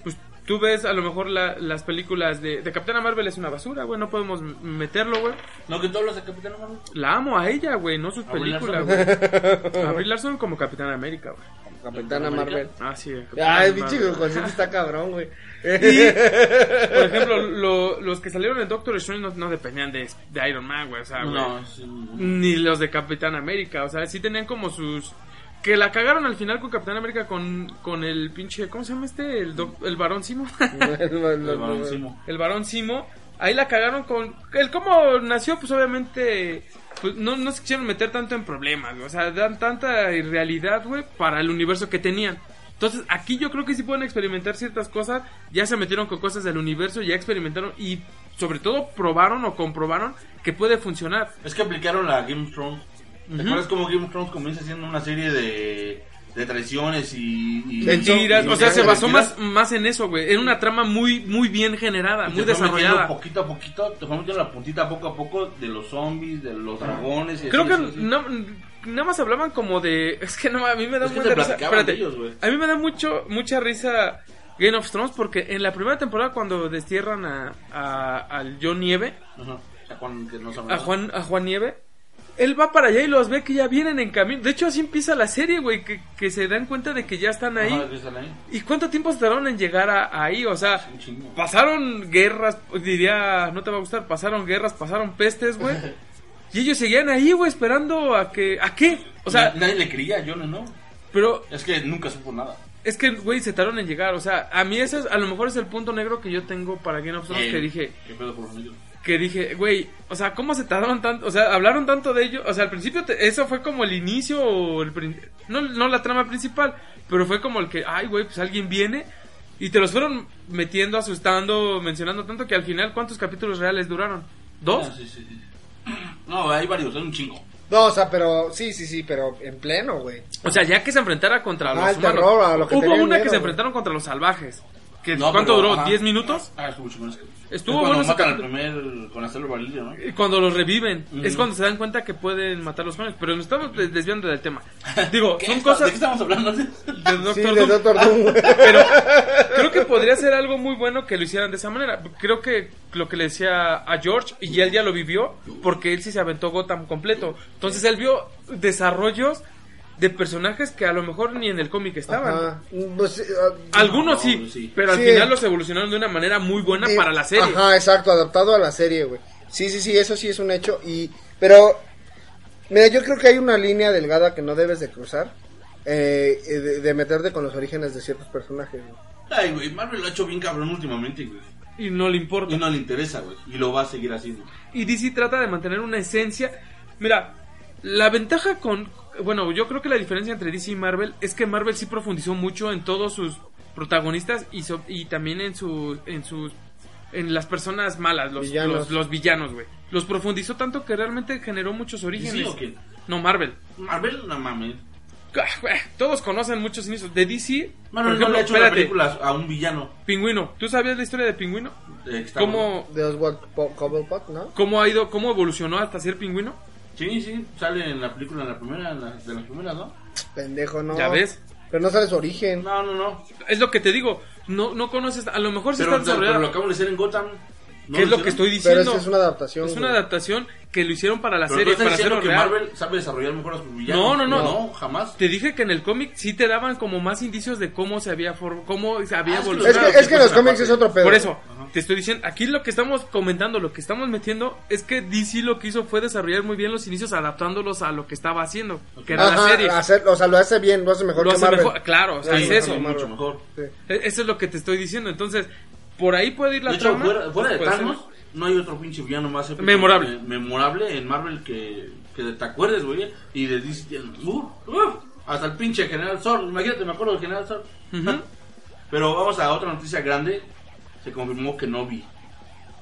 Speaker 3: Pues tú ves a lo mejor la- las películas de, de Capitana Marvel es una basura, güey, no podemos meterlo, güey.
Speaker 1: No, que tú hablas de Capitán Marvel.
Speaker 3: La amo a ella, güey, no sus películas, güey. A Brie Larson como Capitana América, güey.
Speaker 2: Capitana Marvel.
Speaker 3: Ah, sí. Capitana
Speaker 2: Ay,
Speaker 3: Marvel.
Speaker 2: pinche consciente está cabrón, güey.
Speaker 3: Y, por ejemplo, lo- los que salieron en Doctor Strange no, no dependían de, de Iron Man, güey. O sea, güey.
Speaker 1: No, sí.
Speaker 3: Ni los de Capitán América. O sea, sí tenían como sus. Que la cagaron al final con Capitán América con, con el pinche. ¿Cómo se llama este? El, doc- el varón Simo.
Speaker 1: El baloncimo.
Speaker 3: el varón Simo. Ahí la cagaron con. El cómo nació, pues obviamente. Pues no, no se quisieron meter tanto en problemas, güey. O sea, dan tanta irrealidad, güey, para el universo que tenían. Entonces, aquí yo creo que sí pueden experimentar ciertas cosas. Ya se metieron con cosas del universo, ya experimentaron y sobre todo probaron o comprobaron que puede funcionar.
Speaker 1: Es que aplicaron la Game of Thrones. ¿Te acuerdas cómo Game of Thrones comienza siendo una serie de, de traiciones y, y-
Speaker 3: Mentiras,
Speaker 1: y-
Speaker 3: o sea, se basó más, más en eso, güey. En una trama muy, muy bien generada,
Speaker 1: Y
Speaker 3: muy desarrollada.
Speaker 1: Poquito a poquito, te fue metiendo la puntita poco a poco de los zombies, de los dragones. Y
Speaker 3: Creo
Speaker 1: así,
Speaker 3: que
Speaker 1: así,
Speaker 3: no- nada más hablaban como de. Es que no, a mí me da mucha risa. Espérate,
Speaker 1: ellos,
Speaker 3: a mí me da mucho, mucha risa Game of Thrones porque en la primera temporada, cuando destierran a, a, al John Nieve,
Speaker 1: Ajá. Sea, Juan, que no
Speaker 3: a. Juan, a Juan Nieve. Él va para allá y los ve que ya vienen en camino. De hecho, así empieza la serie, güey. Que, que se dan cuenta de que ya están ahí.
Speaker 1: Ajá.
Speaker 3: ¿Y cuánto tiempo tardaron en llegar a, ahí? O sea, pasaron guerras, diría, no te va a gustar, pasaron guerras, pasaron pestes, güey. Y ellos seguían ahí, güey, esperando a que... ¿A qué? O sea,
Speaker 1: Na- nadie le creía a Jon, ¿no?
Speaker 3: pero
Speaker 1: Es que nunca supo nada.
Speaker 3: es que, güey, se tardaron en llegar. O sea, a mí ese es, a lo mejor es el punto negro que yo tengo para Game of Thrones,
Speaker 1: Eh,
Speaker 3: que dije,
Speaker 1: ¿Qué pedo por los?
Speaker 3: Que dije, güey, o sea, ¿cómo se tardaron tanto? O sea, hablaron tanto de ello. O sea, al principio te- eso fue como el inicio o el no, no la trama principal, pero fue como el que, ay, güey, pues alguien viene y te los fueron metiendo, asustando, mencionando tanto que al final, ¿cuántos capítulos reales duraron? ¿Dos?
Speaker 1: Sí, sí, sí. No, hay varios, hay un chingo.
Speaker 2: No, o sea, pero sí, sí, sí, pero en pleno, güey.
Speaker 3: O sea, ya que se enfrentara contra
Speaker 2: Ah,
Speaker 3: los
Speaker 2: el
Speaker 3: humanos.
Speaker 2: terror, a lo que
Speaker 3: Hubo una que se
Speaker 2: güey.
Speaker 3: enfrentaron contra los salvajes. Que,
Speaker 1: No,
Speaker 3: ¿Cuánto
Speaker 1: pero,
Speaker 3: duró?
Speaker 1: ajá.
Speaker 3: ¿10 minutos?
Speaker 1: Ah, estuvo mucho menos que.
Speaker 3: Estuvo
Speaker 1: Es
Speaker 3: bueno
Speaker 1: matan al primer con hacerlo ¿no?
Speaker 3: Y Cuando los reviven, es cuando se dan cuenta que pueden matar los jóvenes. Pero nos estamos des- desviando del tema. Digo,
Speaker 1: ¿Qué
Speaker 3: son cosas
Speaker 1: ¿De qué estamos hablando?
Speaker 3: de Doctor
Speaker 2: Sí, de
Speaker 3: Doom.
Speaker 2: Doctor Doom.
Speaker 3: Pero creo que podría ser algo muy bueno que lo hicieran de esa manera. Creo que lo que le decía a George, y él ya lo vivió, porque él sí se aventó Gotham completo. Entonces él vio desarrollos de personajes que a lo mejor ni en el cómic estaban.
Speaker 2: Ajá. Pues, eh, ah,
Speaker 3: Algunos
Speaker 1: No,
Speaker 3: sí,
Speaker 1: sí.
Speaker 3: pero al
Speaker 2: Sí.
Speaker 3: final los evolucionaron de una manera muy buena
Speaker 2: eh,
Speaker 3: para la serie.
Speaker 2: Ajá, exacto, adaptado a la serie, güey. Sí, sí, sí, eso sí es un hecho. Y, pero, mira, yo creo que hay una línea delgada que no debes de cruzar. eh, eh, de, de meterte con los orígenes de ciertos personajes, güey.
Speaker 1: Ay, güey, Marvel lo ha hecho bien cabrón últimamente, güey.
Speaker 3: Y no le importa.
Speaker 1: Y no le interesa, güey. Y lo va a seguir haciendo.
Speaker 3: Y DC trata de mantener una esencia. Mira, la ventaja con. Bueno, yo creo que la diferencia entre DC y Marvel es que Marvel sí profundizó mucho en todos sus protagonistas y, so- y también en, su, en sus. En las personas malas, los
Speaker 2: Villanos.
Speaker 3: los, los villanos, güey. Los profundizó tanto que realmente generó muchos orígenes.
Speaker 1: ¿DC o quién?
Speaker 3: No, Marvel.
Speaker 1: Marvel, no mames.
Speaker 3: Ah, Todos conocen muchos inicios. De DC,
Speaker 1: Marvel
Speaker 3: por ejemplo,
Speaker 1: no le ha hecho una
Speaker 3: espérate,
Speaker 1: película a un villano.
Speaker 3: Pingüino. ¿Tú sabías la historia de Pingüino?
Speaker 1: Eh, está
Speaker 3: ¿Cómo,
Speaker 2: De Oswald Po- Cobblepot, ¿no?
Speaker 3: ¿Cómo ha ido, cómo evolucionó hasta ser pingüino?
Speaker 1: Sí, sí, sale en la película, en la primera, en la- de las primeras, ¿no?
Speaker 2: Pendejo, ¿no?
Speaker 3: ¿Ya ves?
Speaker 2: Pero no sale su origen.
Speaker 1: No, no, no.
Speaker 3: Es lo que te digo, no, no conoces, a lo mejor
Speaker 1: Pero,
Speaker 3: está
Speaker 1: pero
Speaker 3: desarrollado.
Speaker 1: lo acabo de hacer en Gotham. ¿No
Speaker 3: ¿Qué es lo que estoy
Speaker 2: Pero
Speaker 3: diciendo?
Speaker 2: es, es una adaptación.
Speaker 3: Es una
Speaker 2: güey.
Speaker 3: adaptación que lo hicieron para la
Speaker 1: Pero
Speaker 3: serie, para
Speaker 1: diciendo
Speaker 3: hacerlo
Speaker 1: que
Speaker 3: real.
Speaker 1: Marvel sabe desarrollar mejor a sus villanos.
Speaker 3: No, no, no.
Speaker 1: No, jamás.
Speaker 3: Te dije que en el cómic sí te daban como más indicios de cómo se había for- cómo se había
Speaker 1: Ah, es que
Speaker 3: evolucionado.
Speaker 2: Es que, es que en los cómics es otro pedo.
Speaker 3: Por eso, te estoy diciendo, aquí lo que estamos comentando, lo que estamos metiendo, es que DC lo que hizo fue desarrollar muy bien los inicios adaptándolos a lo que estaba haciendo, que era la
Speaker 2: Ajá,
Speaker 3: serie.
Speaker 2: hacer- o sea, lo hace bien, lo hace mejor
Speaker 3: Lo
Speaker 2: que
Speaker 3: hace
Speaker 2: Marvel.
Speaker 3: mejor, claro, o sea,
Speaker 2: Sí,
Speaker 3: es eso.
Speaker 1: Mucho mejor.
Speaker 2: Sí.
Speaker 3: E- Eso es lo que te estoy diciendo. Entonces, por ahí puede ir la
Speaker 1: De hecho,
Speaker 3: trama.
Speaker 1: fuera, fuera de
Speaker 3: ser.
Speaker 1: Thanos, no hay otro pinche villano más épico,
Speaker 3: Memorable.
Speaker 1: eh, memorable en Marvel que, que te acuerdes, güey. Y de DC. Uf, uf. Hasta el pinche General Zor. Imagínate, me acuerdo del General Zor. Pero vamos a otra noticia grande. Se confirmó que no vi.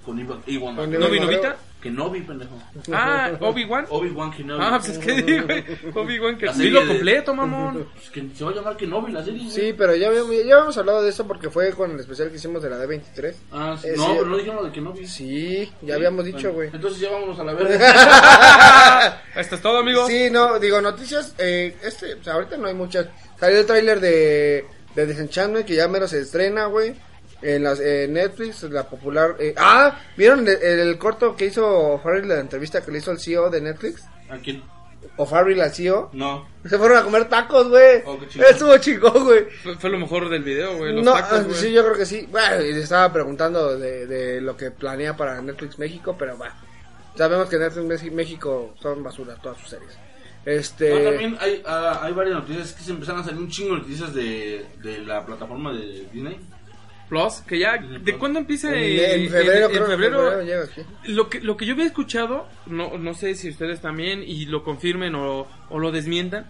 Speaker 1: Con Iwan Iwan
Speaker 2: Con
Speaker 1: McGregor.
Speaker 3: ¿No vi
Speaker 2: Iwan
Speaker 3: Novita?
Speaker 1: Que no vi, pendejo.
Speaker 3: Ah, Obi-Wan.
Speaker 1: Obi-Wan Kenobi.
Speaker 3: Ah, pues es que digo. Obi-Wan
Speaker 1: serie
Speaker 3: dilo
Speaker 1: de-
Speaker 3: completo, mamón.
Speaker 1: Pues que se va a llamar Kenobi la serie. güey.
Speaker 2: Sí, pero ya habíamos, ya habíamos hablado de eso porque fue con el especial que hicimos de la D23.
Speaker 1: Ah, sí.
Speaker 2: Eh,
Speaker 1: no,
Speaker 2: sí.
Speaker 1: pero no dijimos de Kenobi.
Speaker 2: Sí, ya habíamos dicho, güey.
Speaker 1: Entonces ya vámonos a la verga.
Speaker 3: Esto es todo, amigos.
Speaker 2: Sí, no, digo, noticias, eh, este, o sea, ahorita no hay muchas. Salió el tráiler de, de Disenchantment, que ya menos se estrena, güey. En las en Netflix, la popular... eh, ah, ¿vieron el, el corto que hizo Farrell, la entrevista que le hizo el CEO de Netflix?
Speaker 1: ¿A quién?
Speaker 2: O Farrell al CEO.
Speaker 1: No.
Speaker 2: Se fueron a comer tacos, güey.
Speaker 1: Oh, qué chingón.
Speaker 2: Estuvo chingón, güey.
Speaker 3: Fue, fue lo mejor del video, güey. Los
Speaker 2: No,
Speaker 3: tacos,
Speaker 2: ah, sí, yo creo que sí. Bueno, y le estaba preguntando de, de lo que planea para Netflix México, pero va. Sabemos que Netflix México son basura todas sus series. Este.
Speaker 1: No, también hay, ah, hay varias noticias que se empezaron a salir un chingo de noticias de, de la plataforma de Disney.
Speaker 3: Plus, que ya, ¿de cuándo empieza?
Speaker 2: en, en febrero,
Speaker 3: en
Speaker 2: creo en
Speaker 3: febrero,
Speaker 2: febrero llega aquí.
Speaker 3: Lo que, lo que yo había escuchado, no, no sé si ustedes también, y lo confirmen o, o lo desmientan,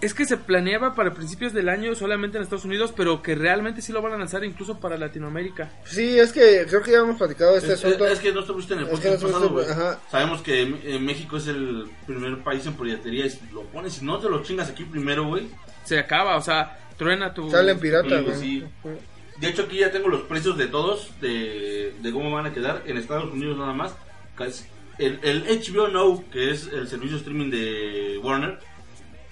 Speaker 3: es que se planeaba para principios del año solamente en Estados Unidos, pero que realmente sí lo van a lanzar incluso para Latinoamérica.
Speaker 2: Sí, es que creo que ya hemos platicado de este
Speaker 1: es,
Speaker 2: asunto.
Speaker 1: es que no estuviste en el
Speaker 2: Es que no
Speaker 1: podcast pasado, güey. Sabemos que eh, México es el primer país en piratería y si lo pones, si no te lo chingas aquí primero, güey.
Speaker 3: Se acaba, o sea, truena tu...
Speaker 2: Salen pirata,
Speaker 1: Sí,
Speaker 2: güey.
Speaker 1: sí. De hecho, aquí ya tengo los precios de todos, de, de cómo van a quedar en Estados Unidos nada más. El, el HBO Now, que es el servicio streaming de Warner,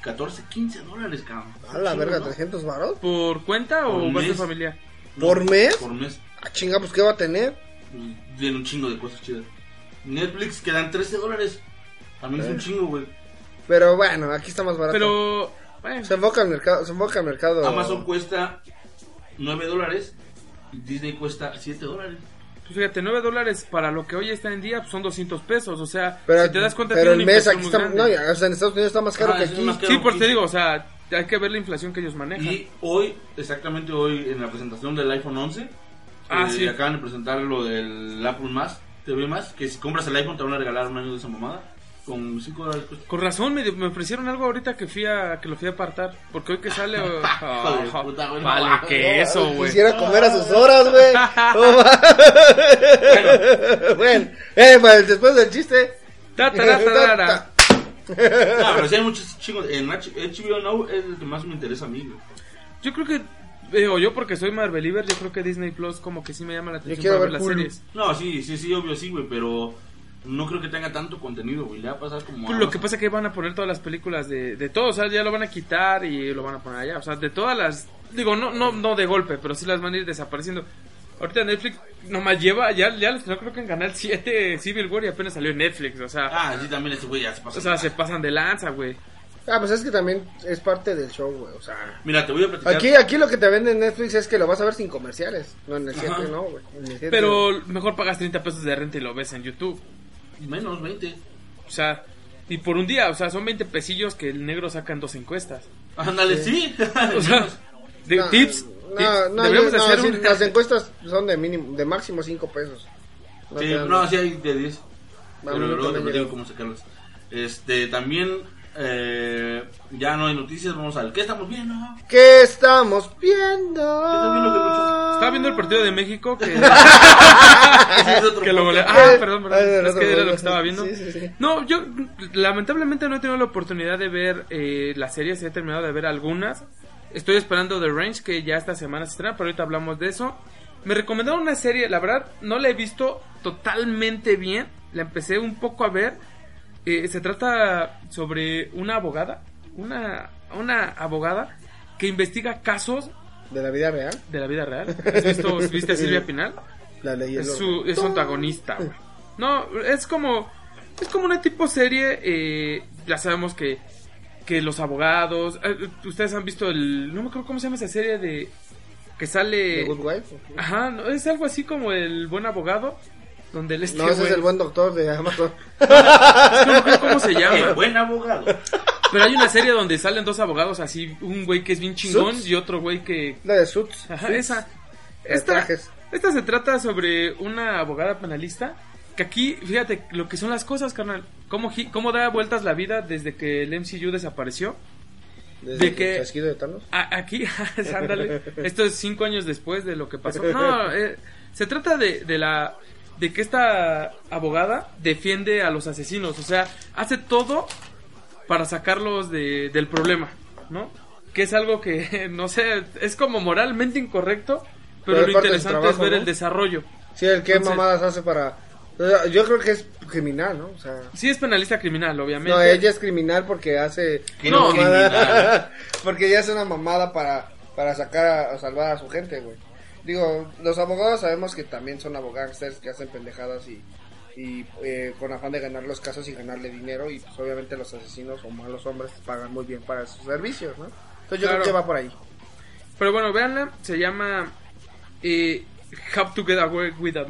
Speaker 1: 14, 15 dólares, cabrón.
Speaker 2: A la verga,
Speaker 1: ¿no?
Speaker 2: 300 varos.
Speaker 3: ¿Por cuenta o
Speaker 1: Por
Speaker 3: gasto
Speaker 1: mes.
Speaker 3: familiar?
Speaker 2: ¿Por mes?
Speaker 1: Por mes.
Speaker 2: Ah, chinga, pues ¿qué va a tener?
Speaker 1: Pues, Tiene un chingo de cosas chidas. Netflix quedan 13 dólares. También es un chingo, güey.
Speaker 2: Pero bueno, aquí está más barato.
Speaker 3: Pero, bueno,
Speaker 2: Se enfoca al mercado, se enfoca al mercado.
Speaker 1: Amazon cuesta 9 dólares y Disney cuesta 7 dólares.
Speaker 3: pues fíjate, 9 dólares para lo que hoy está en día pues son 200 pesos, o sea,
Speaker 2: Pero,
Speaker 3: si te das cuenta
Speaker 2: pero
Speaker 3: tiene
Speaker 2: el
Speaker 3: una
Speaker 2: mes
Speaker 3: inflación
Speaker 2: aquí está, no, o sea, en Estados Unidos está más caro
Speaker 1: Ah,
Speaker 2: que aquí.
Speaker 1: caro.
Speaker 3: Sí, por te digo, o sea, hay que ver la inflación que ellos manejan.
Speaker 1: Y hoy, exactamente hoy, en la presentación del iPhone 11,
Speaker 3: Ah,
Speaker 1: eh,
Speaker 3: sí.
Speaker 1: acaban de presentar lo del Apple Más, TV Más, que si compras el iPhone te van a regalar un año de esa mamada, con 5 dólares. cuesta.
Speaker 3: Con razón, me, me ofrecieron algo ahorita que fui a, que lo fui a apartar, porque hoy que sale... oh,
Speaker 1: de puta, güey, no
Speaker 3: vale, que eso, güey.
Speaker 2: Quisiera comer a sus horas, güey. No ma- bueno, eh, pues, después del chiste.
Speaker 3: Ta, ta, ta, ta, ta, ta.
Speaker 1: No, pero sí hay muchos chingos. En H- HBO Now es el que más me interesa a mí, güey.
Speaker 3: Yo creo que, digo, yo porque soy Marveliver, yo creo que Disney Plus como que sí me llama la atención para
Speaker 2: ver
Speaker 3: ver las series.
Speaker 1: No, sí, sí, sí, obvio, sí, güey, pero no creo que tenga tanto contenido, güey. Le va a pasar como.
Speaker 3: Pues
Speaker 1: a
Speaker 3: lo que pasa es que van a poner todas las películas de, de todos, o sea, ya lo van a quitar y lo van a poner allá, o sea, de todas las, digo, no, no, no de golpe, pero sí las van a ir desapareciendo. Ahorita Netflix nomás lleva, ya, ya no creo que en Canal 7 Civil War y apenas salió en Netflix, o sea,
Speaker 1: Ah, sí, también este güey ya se pasa.
Speaker 3: o sea, se pasan de lanza, güey.
Speaker 2: Ah, pues es que también es parte del show, güey. O sea,
Speaker 1: Mira, te voy a platicar.
Speaker 2: aquí, aquí lo que te vende en Netflix es que lo vas a ver sin comerciales. No, en el 7
Speaker 1: Ajá.
Speaker 2: no, güey. En el 7
Speaker 3: Pero mejor pagas 30 pesos de renta y lo ves en YouTube.
Speaker 1: Menos 20.
Speaker 3: O sea, y por un día, o sea, son 20 pesillos que el negro saca en dos encuestas.
Speaker 1: Ándale, sí.
Speaker 3: O sea, de
Speaker 2: No,
Speaker 3: tips.
Speaker 2: No, no,
Speaker 3: Deberíamos
Speaker 2: yo- no,
Speaker 3: hacer
Speaker 2: sí,
Speaker 3: un-
Speaker 2: las encuestas son de mínimo, de máximo 5 pesos. No
Speaker 1: sí, no, sí hay de 10.
Speaker 2: Vamos,
Speaker 1: Pero luego te
Speaker 2: llego.
Speaker 1: cómo sacarlas. Este, también. Eh, ya no hay noticias, vamos al. ¿Qué estamos viendo?
Speaker 2: ¿Qué estamos viendo?
Speaker 1: estás viendo, Carlucho?
Speaker 3: Estaba viendo el partido de México que,
Speaker 1: Ese es otro
Speaker 3: que lo golea-. Ah, perdón, perdón.
Speaker 2: Ah,
Speaker 3: Es que era lo que estaba viendo.
Speaker 2: Sí, sí, sí.
Speaker 3: No, yo lamentablemente no he tenido la oportunidad de ver eh, las series. He terminado de ver algunas. Estoy esperando The Range, que ya esta semana se estrena, pero ahorita hablamos de eso. Me recomendaron una serie, la verdad, no la he visto totalmente bien. La empecé un poco a ver. Eh, se trata sobre una abogada, una, una abogada que investiga casos
Speaker 2: ¿De la vida real?
Speaker 3: de la vida real. ¿Has visto, ¿Viste a Silvia Pinal?
Speaker 2: La ley
Speaker 3: Es su, es su antagonista, güey. No, es como. Es como una tipo serie. eh, ya sabemos que. Que los abogados. eh, Ustedes han visto el. No me acuerdo cómo se llama esa serie de. Que sale.
Speaker 2: ¿The Good Wife?
Speaker 3: Ajá, no, es algo así como el buen abogado. Donde el este.
Speaker 2: No, ese es el buen doctor de Amazon.
Speaker 3: No cómo se
Speaker 1: El
Speaker 3: llama.
Speaker 1: buen abogado.
Speaker 3: Pero hay una serie donde salen dos abogados así. Un güey que es bien chingón
Speaker 2: ¿Suits?
Speaker 3: y otro güey que.
Speaker 2: La de Suits.
Speaker 3: Ajá,
Speaker 2: Suits.
Speaker 3: esa.
Speaker 2: De
Speaker 3: Esta,
Speaker 2: trajes.
Speaker 3: esta se trata sobre una abogada penalista. Que aquí, fíjate lo que son las cosas, carnal. Cómo, cómo da vueltas la vida desde que el MCU desapareció.
Speaker 2: Desde
Speaker 3: de que
Speaker 2: el de Thanos.
Speaker 3: a- aquí, ándale, esto es cinco años después de lo que pasó. No, eh, se trata de, de la de que esta abogada defiende a los asesinos, o sea, hace todo para sacarlos de, del problema, ¿no? Que es algo que, no sé, es como moralmente incorrecto, pero, lo interesante es ver
Speaker 2: ¿no?
Speaker 3: el desarrollo.
Speaker 2: Sí, el que
Speaker 3: Entonces-
Speaker 2: mamadas hace para... yo creo que es criminal, ¿no? O sea...
Speaker 3: Sí es penalista criminal, obviamente.
Speaker 2: No, ella es criminal porque hace...
Speaker 1: No,
Speaker 2: mamada-
Speaker 1: criminal.
Speaker 2: porque ella hace una mamada para, para sacar a, a salvar a su gente, güey. Digo, los abogados sabemos que también son abogados que hacen pendejadas y, y eh, con afán de ganar los casos y ganarle dinero y pues obviamente los asesinos o malos hombres pagan muy bien para sus servicios, ¿no? Entonces yo
Speaker 3: Claro.
Speaker 2: creo que va por ahí.
Speaker 3: Pero bueno, véanla, se llama eh, How to Get Away with a...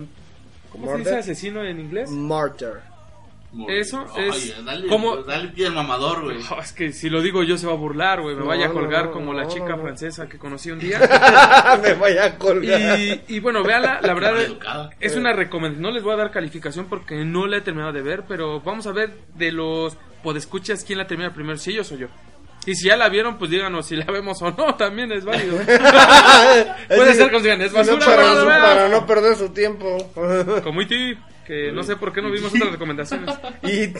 Speaker 3: ¿Cómo se dice
Speaker 2: Murder.
Speaker 3: asesino en inglés? Eso es
Speaker 1: Dale,
Speaker 3: como-
Speaker 1: dale pie al mamador, güey.
Speaker 3: Oh, es que si lo digo yo se va a burlar, güey. Me
Speaker 2: No,
Speaker 3: vaya a colgar
Speaker 2: no,
Speaker 3: como la chica
Speaker 2: no.
Speaker 3: francesa que conocí un día.
Speaker 2: Me voy a colgar.
Speaker 3: y, y bueno, véanla, la verdad es una recomendación. No les voy a dar calificación porque no la he terminado de ver, pero vamos a ver de los podescuchas quién la termina primero, si ellos o yo. Y si ya la vieron, pues díganos si la vemos o no, también es válido. Puede ser que digan, es
Speaker 2: No,
Speaker 3: basura,
Speaker 2: para, para no perder su tiempo.
Speaker 3: Como E.T., que no sé por qué no vimos otras recomendaciones.
Speaker 2: y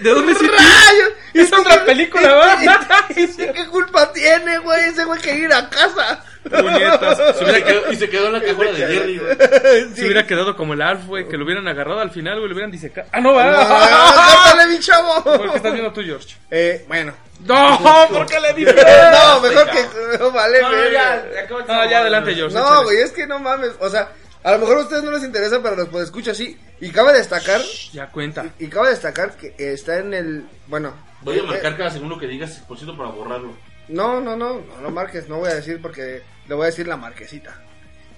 Speaker 3: ¿De dónde es E.T.?
Speaker 2: ¡Rayos!
Speaker 3: Es otra película, ¿va?
Speaker 2: ¿Y sí, qué culpa tiene, güey? Ese güey que ir a casa.
Speaker 3: Puñetas. Se
Speaker 1: Se
Speaker 3: hubiera,
Speaker 1: y se quedó en la cajuela de Jerry, güey.
Speaker 3: se hubiera quedado como el Alf, güey, que lo hubieran agarrado al final, güey, lo hubieran disecado. ¡Ah, no, va!
Speaker 2: ¡Ah, córtale, mi chavo!
Speaker 3: ¿Por qué estás viendo tú, George?
Speaker 2: Eh, bueno.
Speaker 3: ¡No! ¿Por qué le dices?
Speaker 2: No, mejor que... No, vale,
Speaker 3: No, ya, no, ya adelante, George.
Speaker 2: No, güey, es que no mames. O sea, a lo mejor a ustedes no les interesa, pero los puedo escuchar así. Y cabe destacar...
Speaker 3: Ya cuenta.
Speaker 2: Y cabe destacar que está en el... Bueno...
Speaker 1: Voy a
Speaker 2: eh,
Speaker 1: marcar cada segundo que digas, por cierto, para borrarlo.
Speaker 2: No, no, no, no lo marques, no voy a decir porque le voy a decir la marquesita.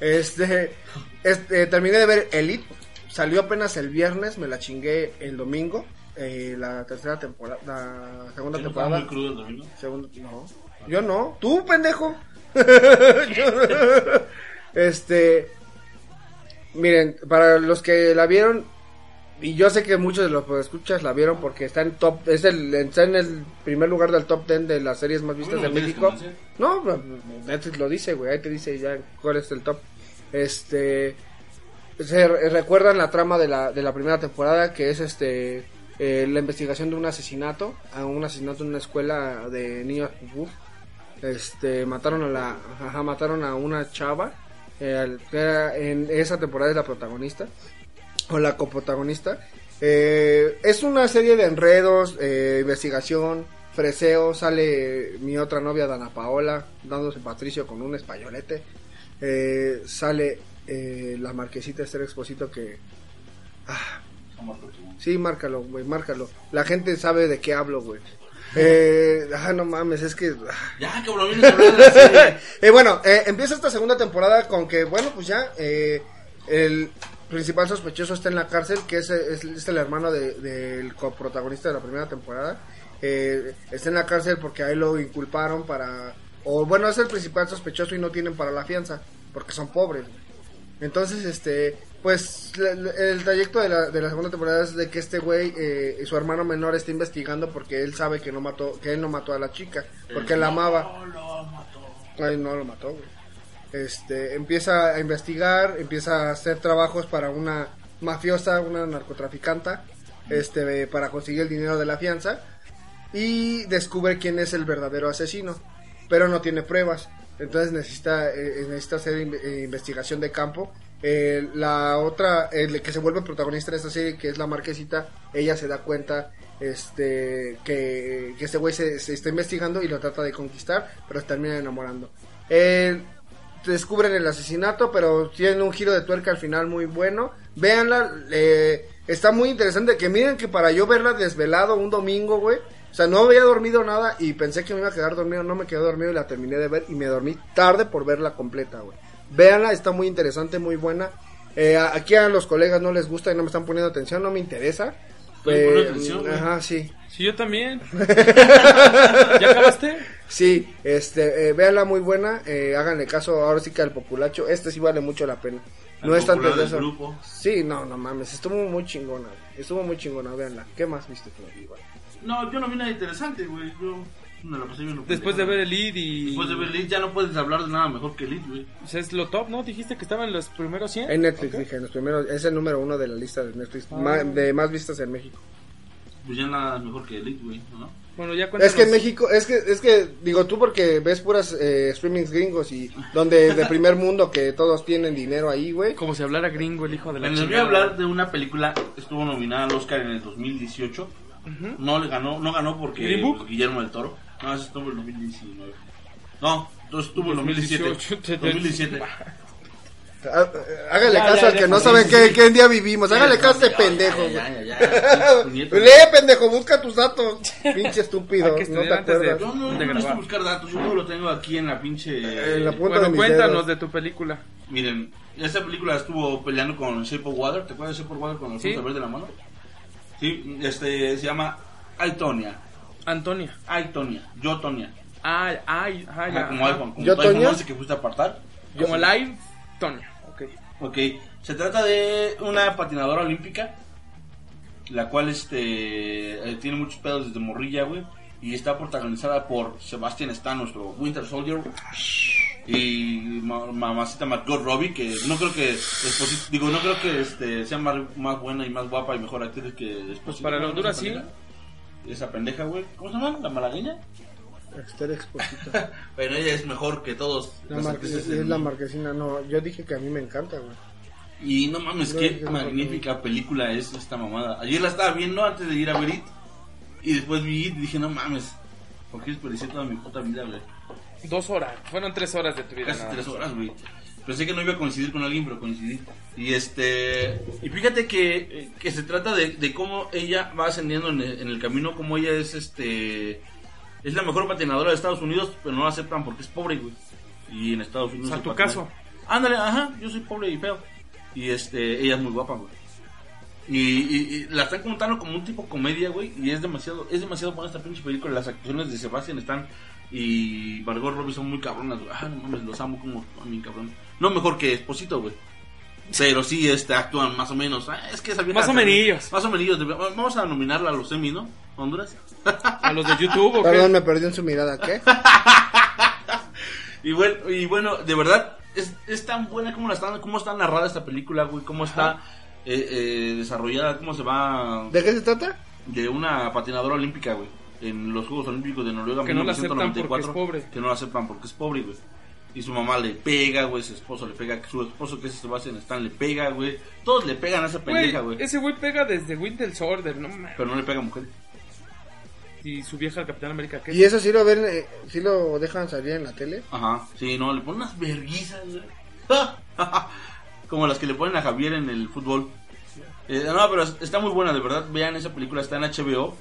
Speaker 2: Este, este terminé de ver Elite, salió apenas el viernes, me la chingué el domingo, eh, la tercera temporada, la segunda
Speaker 1: ¿Sí no
Speaker 2: temporada.
Speaker 1: muy crudo el domingo?
Speaker 2: Segundo, no, yo no, tú pendejo. Yo no. este, miren, para los que la vieron, y yo sé que muchos de los que escuchas la vieron porque está en top, es el, está en el primer lugar del top 10 de las series más vistas de México. No, Netflix lo dice, güey, ahí te dice ya cuál es el top. Este, se re- recuerdan la trama de la, de la primera temporada que es este eh, la investigación de un asesinato, a un asesinato en una escuela de niños. Este, mataron a la, ajá, mataron a una chava, eh, era- en esa temporada es la protagonista o la coprotagonista. Eh, es una serie de enredos, eh, investigación, freseo, sale mi otra novia Dana Paola dándose Patricio con un españolete. Eh, sale eh, la marquesita Esther Exposito que... Ah, sí, márcalo, güey, márcalo. La gente sabe de qué hablo, güey. Eh, ah, no mames, es que... ah.
Speaker 1: Ya, cabrón, la.
Speaker 2: Eh, bueno, eh, empieza esta segunda temporada con que, bueno, pues ya eh, el principal sospechoso está en la cárcel, que es, es, es el hermano de- del coprotagonista de la primera temporada. Está en la cárcel porque a él lo inculparon para... O bueno, es el principal sospechoso y no tienen para la fianza, porque son pobres. Entonces, este, pues la- el trayecto de la, de la segunda temporada es de que este güey, eh, su hermano menor está investigando porque él sabe que no mató, que él no mató a la chica, porque la amaba. Ay, no lo mató, güey. Este, empieza a investigar, empieza a hacer trabajos para una mafiosa, una narcotraficanta, este, para conseguir el dinero de la fianza y descubre quién es el verdadero asesino, pero no tiene pruebas. Entonces necesita, eh, necesita hacer eh, investigación de campo. Eh, la otra, el que se vuelve protagonista en esta serie, que es la marquesita, ella se da cuenta este que, que este güey se, se está investigando y lo trata de conquistar, pero se termina enamorando. Eh, descubren el asesinato, pero tiene un giro de tuerca al final muy bueno. Véanla, eh, está muy interesante. Que miren que para yo verla desvelado un domingo, güey. O sea, no había dormido nada y pensé que me iba a quedar dormido. No me quedé dormido y la terminé de ver y me dormí tarde por verla completa, güey. Véanla, está muy interesante, muy buena. Eh, aquí a los colegas no les gusta y no me están poniendo atención, no me interesa. Eh,
Speaker 1: atención,
Speaker 2: ajá, sí.
Speaker 3: Sí, yo también. ¿Ya acabaste?
Speaker 2: Sí, este, eh, véanla muy buena, eh, háganle caso ahora sí que al populacho, este sí vale mucho la pena. No es
Speaker 1: del
Speaker 2: eso.
Speaker 1: grupo.
Speaker 2: Sí, no, no mames, estuvo muy chingona. güey. Estuvo muy chingona, véanla. ¿Qué más viste? Igual.
Speaker 1: No, yo no vi nada interesante, güey. Yo me la pasé bien.
Speaker 3: Después de ver el lead y.
Speaker 1: Después de ver Elite ya no puedes hablar de nada mejor que Elite, güey.
Speaker 3: Pues es lo top, ¿no? Dijiste que estaba en los primeros 100.
Speaker 2: En Netflix,
Speaker 3: Ok.
Speaker 2: dije, en los primeros, es el número uno de la lista de Netflix,
Speaker 3: Ah.
Speaker 2: ma- de más vistas en México.
Speaker 1: Pues ya nada mejor que Elite, güey, ¿no?
Speaker 3: Bueno, ya cuéntanos.
Speaker 2: Es que en México, es que, es que, digo tú porque ves puras eh, streamings gringos y donde de primer mundo que todos tienen dinero ahí, güey.
Speaker 3: Como si hablara gringo el hijo de la
Speaker 1: Les voy a hablar de una película que estuvo nominada al Oscar en el 2018. No le ganó, no ganó porque. Guillermo del Toro. No, ese estuvo en 2019. No, entonces estuvo en 2017.
Speaker 3: 2018.
Speaker 1: 2017.
Speaker 2: Há- Hágale
Speaker 3: Ya,
Speaker 2: caso
Speaker 3: ya,
Speaker 2: al que no sabe qué, qué día vivimos. Hágale caso a este
Speaker 1: Ya,
Speaker 2: pendejo.
Speaker 1: ya.
Speaker 2: Lee, pendejo, busca tus datos. Pinche estúpido, no te
Speaker 3: antes de-
Speaker 2: acuerdas.
Speaker 1: Yo no,
Speaker 3: de
Speaker 1: yo no necesito buscar datos, yo todo lo tengo aquí en la pinche...
Speaker 2: En la punta de
Speaker 3: Bueno,
Speaker 2: mis
Speaker 3: cuéntanos
Speaker 2: dedos.
Speaker 3: de tu película.
Speaker 1: Miren, esta película estuvo peleando con Shape of Water. ¿Te acuerdas de Shape of Water con el
Speaker 3: Sí.
Speaker 1: de la mano? Sí, este se llama Aitonia.
Speaker 3: Antonia.
Speaker 1: Aitonia. Yo Tonia.
Speaker 3: Ay, ay, ay.
Speaker 1: Ajá, como iPhone. Como
Speaker 2: ¿Yo,
Speaker 1: tu iPhone
Speaker 2: Tonia?
Speaker 1: 11 que fuiste a apartar.
Speaker 3: Como live, Tonia. Ok.
Speaker 1: Ok. Se trata de una patinadora olímpica. La cual este eh, tiene muchos pedos desde morrilla, güey. Y está protagonizada por Sebastian Stan, nuestro Winter Soldier. Y ma- mamacita Margot Robbie, que no creo que digo, no creo que este sea más, más buena y más guapa y mejor actriz que.
Speaker 3: Pues para la
Speaker 1: ¿Cómo se llama
Speaker 3: Honduras,
Speaker 1: esa
Speaker 3: sí.
Speaker 1: pendeja? Esa pendeja, güey. ¿Cómo se llama? ¿La malagueña?
Speaker 2: Esther Exposito.
Speaker 1: Pero ella es mejor que todos.
Speaker 2: La es la marquesina, no. Yo dije que a mí me encanta, güey.
Speaker 1: Y no mames,
Speaker 2: No,
Speaker 1: qué
Speaker 2: no
Speaker 1: magnífica película es esta mamada. Ayer la estaba viendo antes de ir a ver It. Y después vi It y dije, no mames, ¿por qué desperdicié toda mi puta vida, güey?
Speaker 3: Dos horas. Fueron tres horas de tu vida.
Speaker 1: Casi tres horas, güey. Pensé que no iba a coincidir con alguien, pero coincidí. Y este. Y fíjate que, que se trata de, de cómo ella va ascendiendo en el, en el camino, cómo ella es este. Es la mejor patinadora de Estados Unidos, pero no la aceptan porque es pobre, güey. Y en Estados
Speaker 3: O
Speaker 1: Unidos.
Speaker 3: sea,
Speaker 1: se
Speaker 3: tu
Speaker 1: patina.
Speaker 3: caso.
Speaker 1: Ándale, ajá, yo soy pobre y feo. Y este, ella es muy guapa, güey. Y, y- y la están contando como un tipo comedia, güey. Y es demasiado, es demasiado buena esta pinche película. Las actuaciones de Sebastian están y Margot Robbie son muy cabronas, güey. Ah, no mames, los amo como actúan bien cabrón. No mejor que Esposito, güey. Pero sí, este, actúan más o menos. Ah, es que esa vieja
Speaker 3: Más o
Speaker 1: también-
Speaker 3: menillos.
Speaker 1: Más o menos. Vamos a nominarla a los Emmy, ¿no? Honduras.
Speaker 3: A los de YouTube, ¿o qué?
Speaker 2: Perdón, me perdí en su mirada, ¿qué?
Speaker 1: Y bueno, y bueno, de verdad, es, es tan buena como la están, cómo está narrada esta película, güey, cómo está eh, eh, desarrollada, cómo se va
Speaker 2: ¿De qué se trata?
Speaker 1: de una patinadora olímpica, güey, en los Juegos Olímpicos de Noruega
Speaker 3: Que no la aceptan porque
Speaker 1: 1994,
Speaker 3: es pobre.
Speaker 1: Que no la aceptan porque es pobre, güey. Y su mamá le pega, güey, su esposo le pega, su esposo que es Sebastian Stan le pega, güey. Todos le pegan a esa pendeja,
Speaker 3: Güey,
Speaker 1: güey.
Speaker 3: ese güey pega desde Winter Soldier, no mames.
Speaker 1: Pero no le pega a mujeres.
Speaker 3: Y su vieja, el Capitán América, ¿qué?
Speaker 2: ¿Y eso sí lo ven, eh, sí lo dejan salir en la tele?
Speaker 1: Ajá, sí, no, le ponen unas verguizas, güey. Como las que le ponen a Javier en el fútbol. Eh, no, pero está muy buena, de verdad. Vean esa película, está en HBO.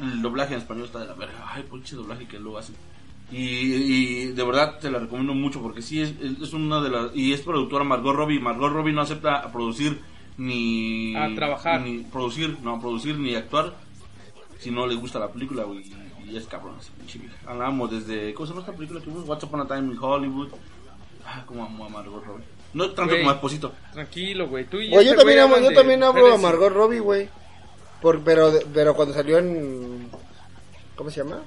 Speaker 1: El doblaje en español está de la verga. Ay, pinche doblaje que lo hacen. Y, y de verdad te la recomiendo mucho porque sí es, es una de las. Y es productora Margot Robbie. Margot Robbie no acepta producir ni.
Speaker 3: A trabajar.
Speaker 1: Ni producir, no, producir ni actuar si no le gusta la película, güey. Y es cabrón esa pinche vieja. Hablamos desde. ¿Cómo se llama esta película que vimos? What's Upon a Time in Hollywood. Ah, como amo a Margot Robbie. No tanto como a Esposito.
Speaker 3: Tranquilo, güey. Tú y
Speaker 2: Oye, yo
Speaker 3: este
Speaker 2: también, amo- yo también hablo a Margot Robbie, güey. Por, pero, pero cuando salió en... ¿Cómo se llama?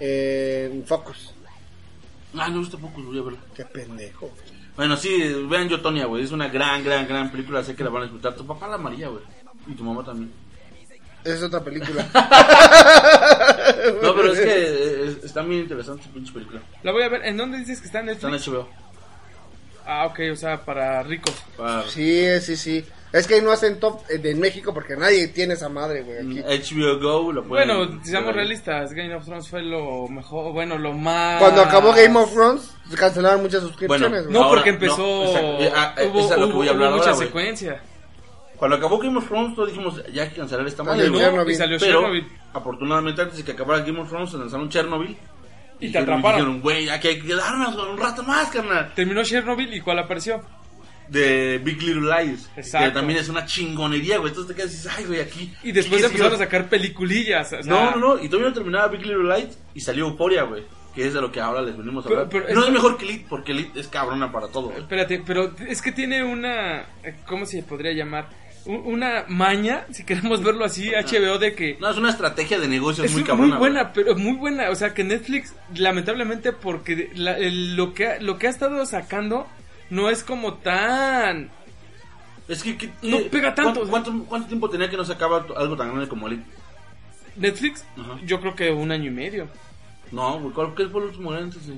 Speaker 2: En Focus.
Speaker 1: Ah, no he visto poco, voy a verla.
Speaker 2: Qué pendejo.
Speaker 1: Bueno, sí, vean Yo Tonya, güey. Es una gran, gran, gran película. Sé que la van a disfrutar. Tu papá la María, güey. Y tu mamá también.
Speaker 2: Esa es otra película.
Speaker 1: No, pero es que eh, está bien interesante su pinche película.
Speaker 3: La voy a ver. ¿En dónde dices que está en
Speaker 1: Está en
Speaker 3: Netflix?
Speaker 1: HBO.
Speaker 3: Ah, ok, o sea, para ricos.
Speaker 1: Para-
Speaker 2: Sí, sí, sí. Es que no hacen top eh, de México porque nadie tiene esa madre, güey. Aquí.
Speaker 1: HBO Go lo pueden
Speaker 3: Bueno, seamos realistas, Game of Thrones fue lo mejor, bueno, lo más...
Speaker 2: Cuando acabó Game of Thrones, cancelaron muchas suscripciones,
Speaker 1: Bueno,
Speaker 2: güey.
Speaker 3: No,
Speaker 1: Ahora,
Speaker 3: porque empezó...
Speaker 1: no. Eh, ah, eh,
Speaker 3: hubo
Speaker 1: es a lo que
Speaker 3: hubo-
Speaker 1: voy a
Speaker 3: hubo
Speaker 1: ahora,
Speaker 3: mucha secuencia.
Speaker 1: Cuando acabó Game of Thrones, todos dijimos, ya hay que cancelar esta madre.
Speaker 2: Chernobyl.
Speaker 3: Y salió
Speaker 1: Pero,
Speaker 3: Chernobyl.
Speaker 1: afortunadamente, antes de que acabara Game of Thrones, se lanzaron Chernobyl.
Speaker 3: Y te atraparon.
Speaker 1: Dijeron, güey, hay que quedarnos un rato más, carnal.
Speaker 3: Terminó Chernobyl y ¿cuál apareció?
Speaker 1: De Big Little Lies.
Speaker 3: Exacto.
Speaker 1: Que también es una chingonería, güey. Entonces te quedas y dices, ay, güey, aquí.
Speaker 3: Y después
Speaker 1: ¿qué
Speaker 3: empezaron a sacar peliculillas. o sea,
Speaker 1: No, no, no. Y todavía no terminaba Big Little Lies y salió Euphoria, güey. que es de lo que ahora les venimos a hablar.
Speaker 3: pero
Speaker 1: no
Speaker 3: es-
Speaker 1: es mejor que Elite, porque Elite es cabrona para todo. güey.
Speaker 3: Espérate, pero es que tiene una. ¿Cómo se podría llamar? Una maña, si queremos verlo así, HBO, de que.
Speaker 1: No, es una estrategia de negocios
Speaker 3: Es
Speaker 1: muy
Speaker 3: muy,
Speaker 1: cabrona. güey.
Speaker 3: buena, pero muy buena. O sea, que Netflix, lamentablemente, porque la- el- lo, que lo que ha estado sacando no es como tan.
Speaker 1: Es que, que-
Speaker 3: No
Speaker 1: eh,
Speaker 3: pega tanto,
Speaker 1: ¿cuánto, cuánto, tiempo tenía que no sacaba algo tan grande como Elite?
Speaker 3: Netflix,
Speaker 1: Ajá.
Speaker 3: yo creo que un año y medio.
Speaker 1: No, ¿cuál qué fue el último antes de,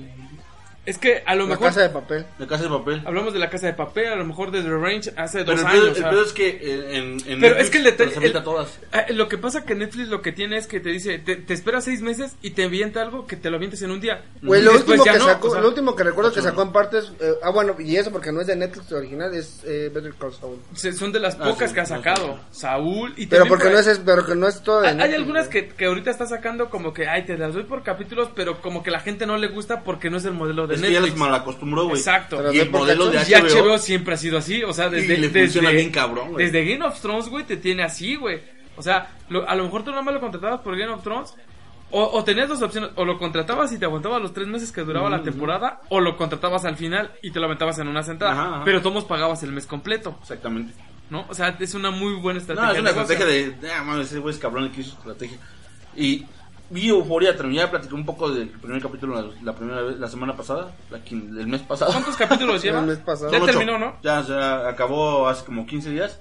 Speaker 3: Es que a lo
Speaker 2: La
Speaker 3: mejor.
Speaker 2: casa de papel.
Speaker 1: de Casa de Papel?
Speaker 3: Hablamos de la casa de papel, a lo mejor de The Range hace
Speaker 1: Pero
Speaker 3: dos
Speaker 1: el pedo,
Speaker 3: años.
Speaker 1: el
Speaker 3: o sea.
Speaker 1: pedo es que eh, en, en
Speaker 3: Pero
Speaker 1: Netflix
Speaker 3: es que el detalle- el-
Speaker 1: todas.
Speaker 3: Ah, Lo que pasa que Netflix lo que tiene es que te dice, te, te espera seis meses y te avienta algo que te lo avientes en un día.
Speaker 2: Güey, lo último, que
Speaker 3: no,
Speaker 2: sacó,
Speaker 3: o sea,
Speaker 2: lo último que recuerdo que sacó en partes, eh, ah bueno, y eso porque no es de Netflix original, es eh, Better Call Saul.
Speaker 3: se- son de las
Speaker 1: Ah,
Speaker 3: pocas
Speaker 1: sí,
Speaker 3: que ha sacado.
Speaker 1: sí.
Speaker 3: Saúl y
Speaker 2: Pero
Speaker 3: también
Speaker 2: porque
Speaker 3: por
Speaker 2: no es, pero que no es todo de
Speaker 3: Hay, hay
Speaker 2: Netflix,
Speaker 3: algunas que, que ahorita está sacando como que, ay, te las doy por capítulos, pero como que la gente no le gusta porque no es el modelo de
Speaker 1: Es que ya los malacostumbró, güey.
Speaker 3: Exacto.
Speaker 2: Pero
Speaker 1: Y el modelo de HBO,
Speaker 3: HBO siempre ha sido así, o sea, desde,
Speaker 1: Y le
Speaker 3: desde,
Speaker 1: funciona bien cabrón, güey.
Speaker 3: desde Game of Thrones, güey, te tiene así, güey. O sea, lo- a lo mejor tú nomás lo contratabas por Game of Thrones, o, o tenías dos opciones, o lo contratabas y te aguantabas los tres meses que duraba la temporada, o lo contratabas al final y te lo aventabas en una sentada,
Speaker 1: Ajá, ajá.
Speaker 3: pero todos pagabas el mes completo,
Speaker 1: Exactamente.
Speaker 3: ¿no? O sea, es una muy buena estrategia.
Speaker 1: No, es una estrategia de. Ah, mames, ese güey es cabrón el que hizo su estrategia. Y vi Euforia, terminé ya platicé un poco del primer capítulo la, la primera vez, la semana pasada, la el mes pasado.
Speaker 3: ¿Cuántos capítulos lleva?
Speaker 2: El mes pasado.
Speaker 3: Ya
Speaker 1: Son ocho.
Speaker 3: terminó, ¿no?
Speaker 1: Ya, ya acabó hace como 15 días.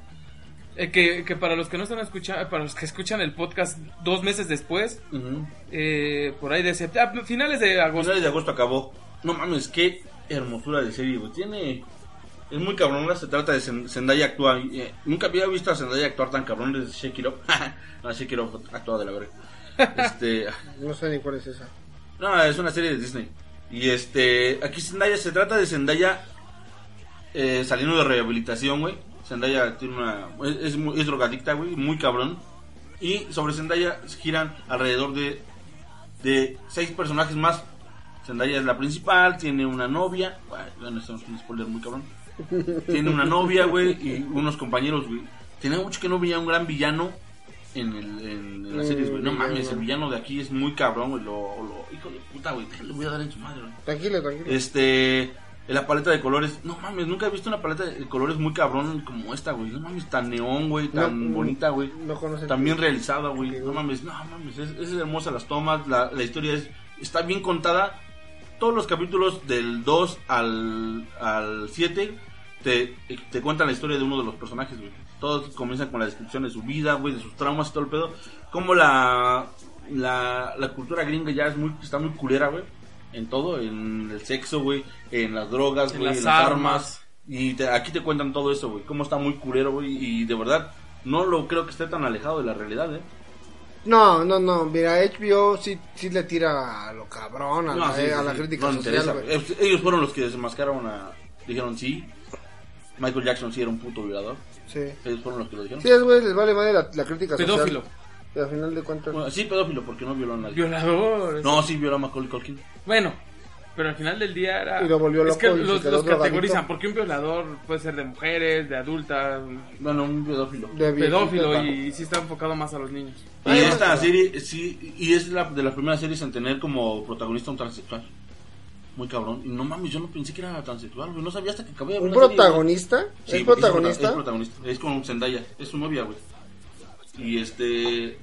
Speaker 3: Eh, que, que para los que no están escuchando, para los que escuchan el podcast dos meses después,
Speaker 1: Ujú.
Speaker 3: eh, por ahí de septiembre, finales de agosto.
Speaker 1: finales de agosto acabó. No mames, qué hermosura de serie, güey. Tiene. Es muy cabrón, se trata de Zen- Zendaya actúa. eh, nunca había visto a Zendaya actuar tan cabrón desde Shake It Up. no, Shake It Up actúa de la verga. Este.
Speaker 2: No sé ni cuál es esa.
Speaker 1: No, es una serie de Disney. Y este, aquí Zendaya, se trata de Zendaya eh, saliendo de rehabilitación, güey. Zendaya tiene una, es, es, drogadicta, güey, muy cabrón. Y sobre Zendaya giran alrededor de, de seis personajes más. Zendaya es la principal, tiene una novia. Bueno, esto es un spoiler muy cabrón. Tiene una novia, güey, y unos compañeros, güey. Tenía mucho que no veía un gran villano en, el, en, las series, güey. No
Speaker 2: Mm,
Speaker 1: mames, el villano de aquí es muy cabrón, güey. Lo, lo, hijo de puta, güey. Le voy a dar en su madre, güey.
Speaker 2: Tranquilo, tranquilo.
Speaker 1: Este, la paleta de colores. No mames, nunca he visto una paleta de colores muy cabrón como esta, güey. No mames, tan neón, güey, tan
Speaker 2: No,
Speaker 1: bonita, güey.
Speaker 2: no
Speaker 1: Tan bien realizada, güey. No mames, no mames, es, es hermosa las tomas, la, la historia es, está bien contada. Todos los capítulos del 2 al, al 7 te, te cuentan la historia de uno de los personajes, güey. Todos comienzan con la descripción de su vida, güey, de sus traumas y todo el pedo. Como la, la, la cultura gringa ya es muy, está muy culera, güey. En todo, en el sexo, güey, en las drogas,
Speaker 3: En
Speaker 1: güey,
Speaker 3: las
Speaker 1: en las
Speaker 3: armas.
Speaker 1: armas. Y te- aquí te cuentan todo eso, güey. Cómo está muy culero, güey. Y de verdad, no lo creo que esté tan alejado de la realidad, ¿eh?
Speaker 2: No, no, no, mira, HBO sí, sí le tira a lo cabrón, a,
Speaker 1: No,
Speaker 2: la,
Speaker 1: sí,
Speaker 2: eh,
Speaker 1: sí,
Speaker 2: a la crítica
Speaker 1: No
Speaker 2: social,
Speaker 1: Ellos fueron los que desenmascararon a... Dijeron sí. Michael Jackson sí era un puto violador.
Speaker 2: Sí.
Speaker 1: Ellos fueron los que lo dijeron.
Speaker 2: Sí, es güey, les vale madre la, la crítica
Speaker 3: Pedófilo.
Speaker 2: social. Pero al final de cuentas...
Speaker 1: Bueno, sí, pedófilo, porque no violó a nadie.
Speaker 3: Violador.
Speaker 1: No, sí violó a Macaulay Culkin.
Speaker 3: Bueno, pero al final del día era.
Speaker 2: Y lo volvió
Speaker 3: es
Speaker 2: loco
Speaker 3: que
Speaker 2: y se
Speaker 3: los,
Speaker 2: quedó
Speaker 3: los categorizan. Porque un violador puede ser de mujeres, de adultas,
Speaker 1: Bueno, un pedófilo.
Speaker 2: de
Speaker 3: pedófilo
Speaker 2: viejito,
Speaker 3: y sí está enfocado más a los niños.
Speaker 1: Y
Speaker 2: Ay,
Speaker 1: esta
Speaker 2: no.
Speaker 1: serie, sí, y es la, de las primeras series en tener como protagonista un transexual. Muy cabrón. Y no mames, yo no pensé que era transexual, güey. No sabía hasta que acabé de ver
Speaker 2: ¿Un
Speaker 1: la serie, güey.
Speaker 2: protagonista?
Speaker 1: Sí,
Speaker 2: ¿Es protagonista?
Speaker 1: Es protagonista. Es con Zendaya. Es su novia, güey. Y este. eh,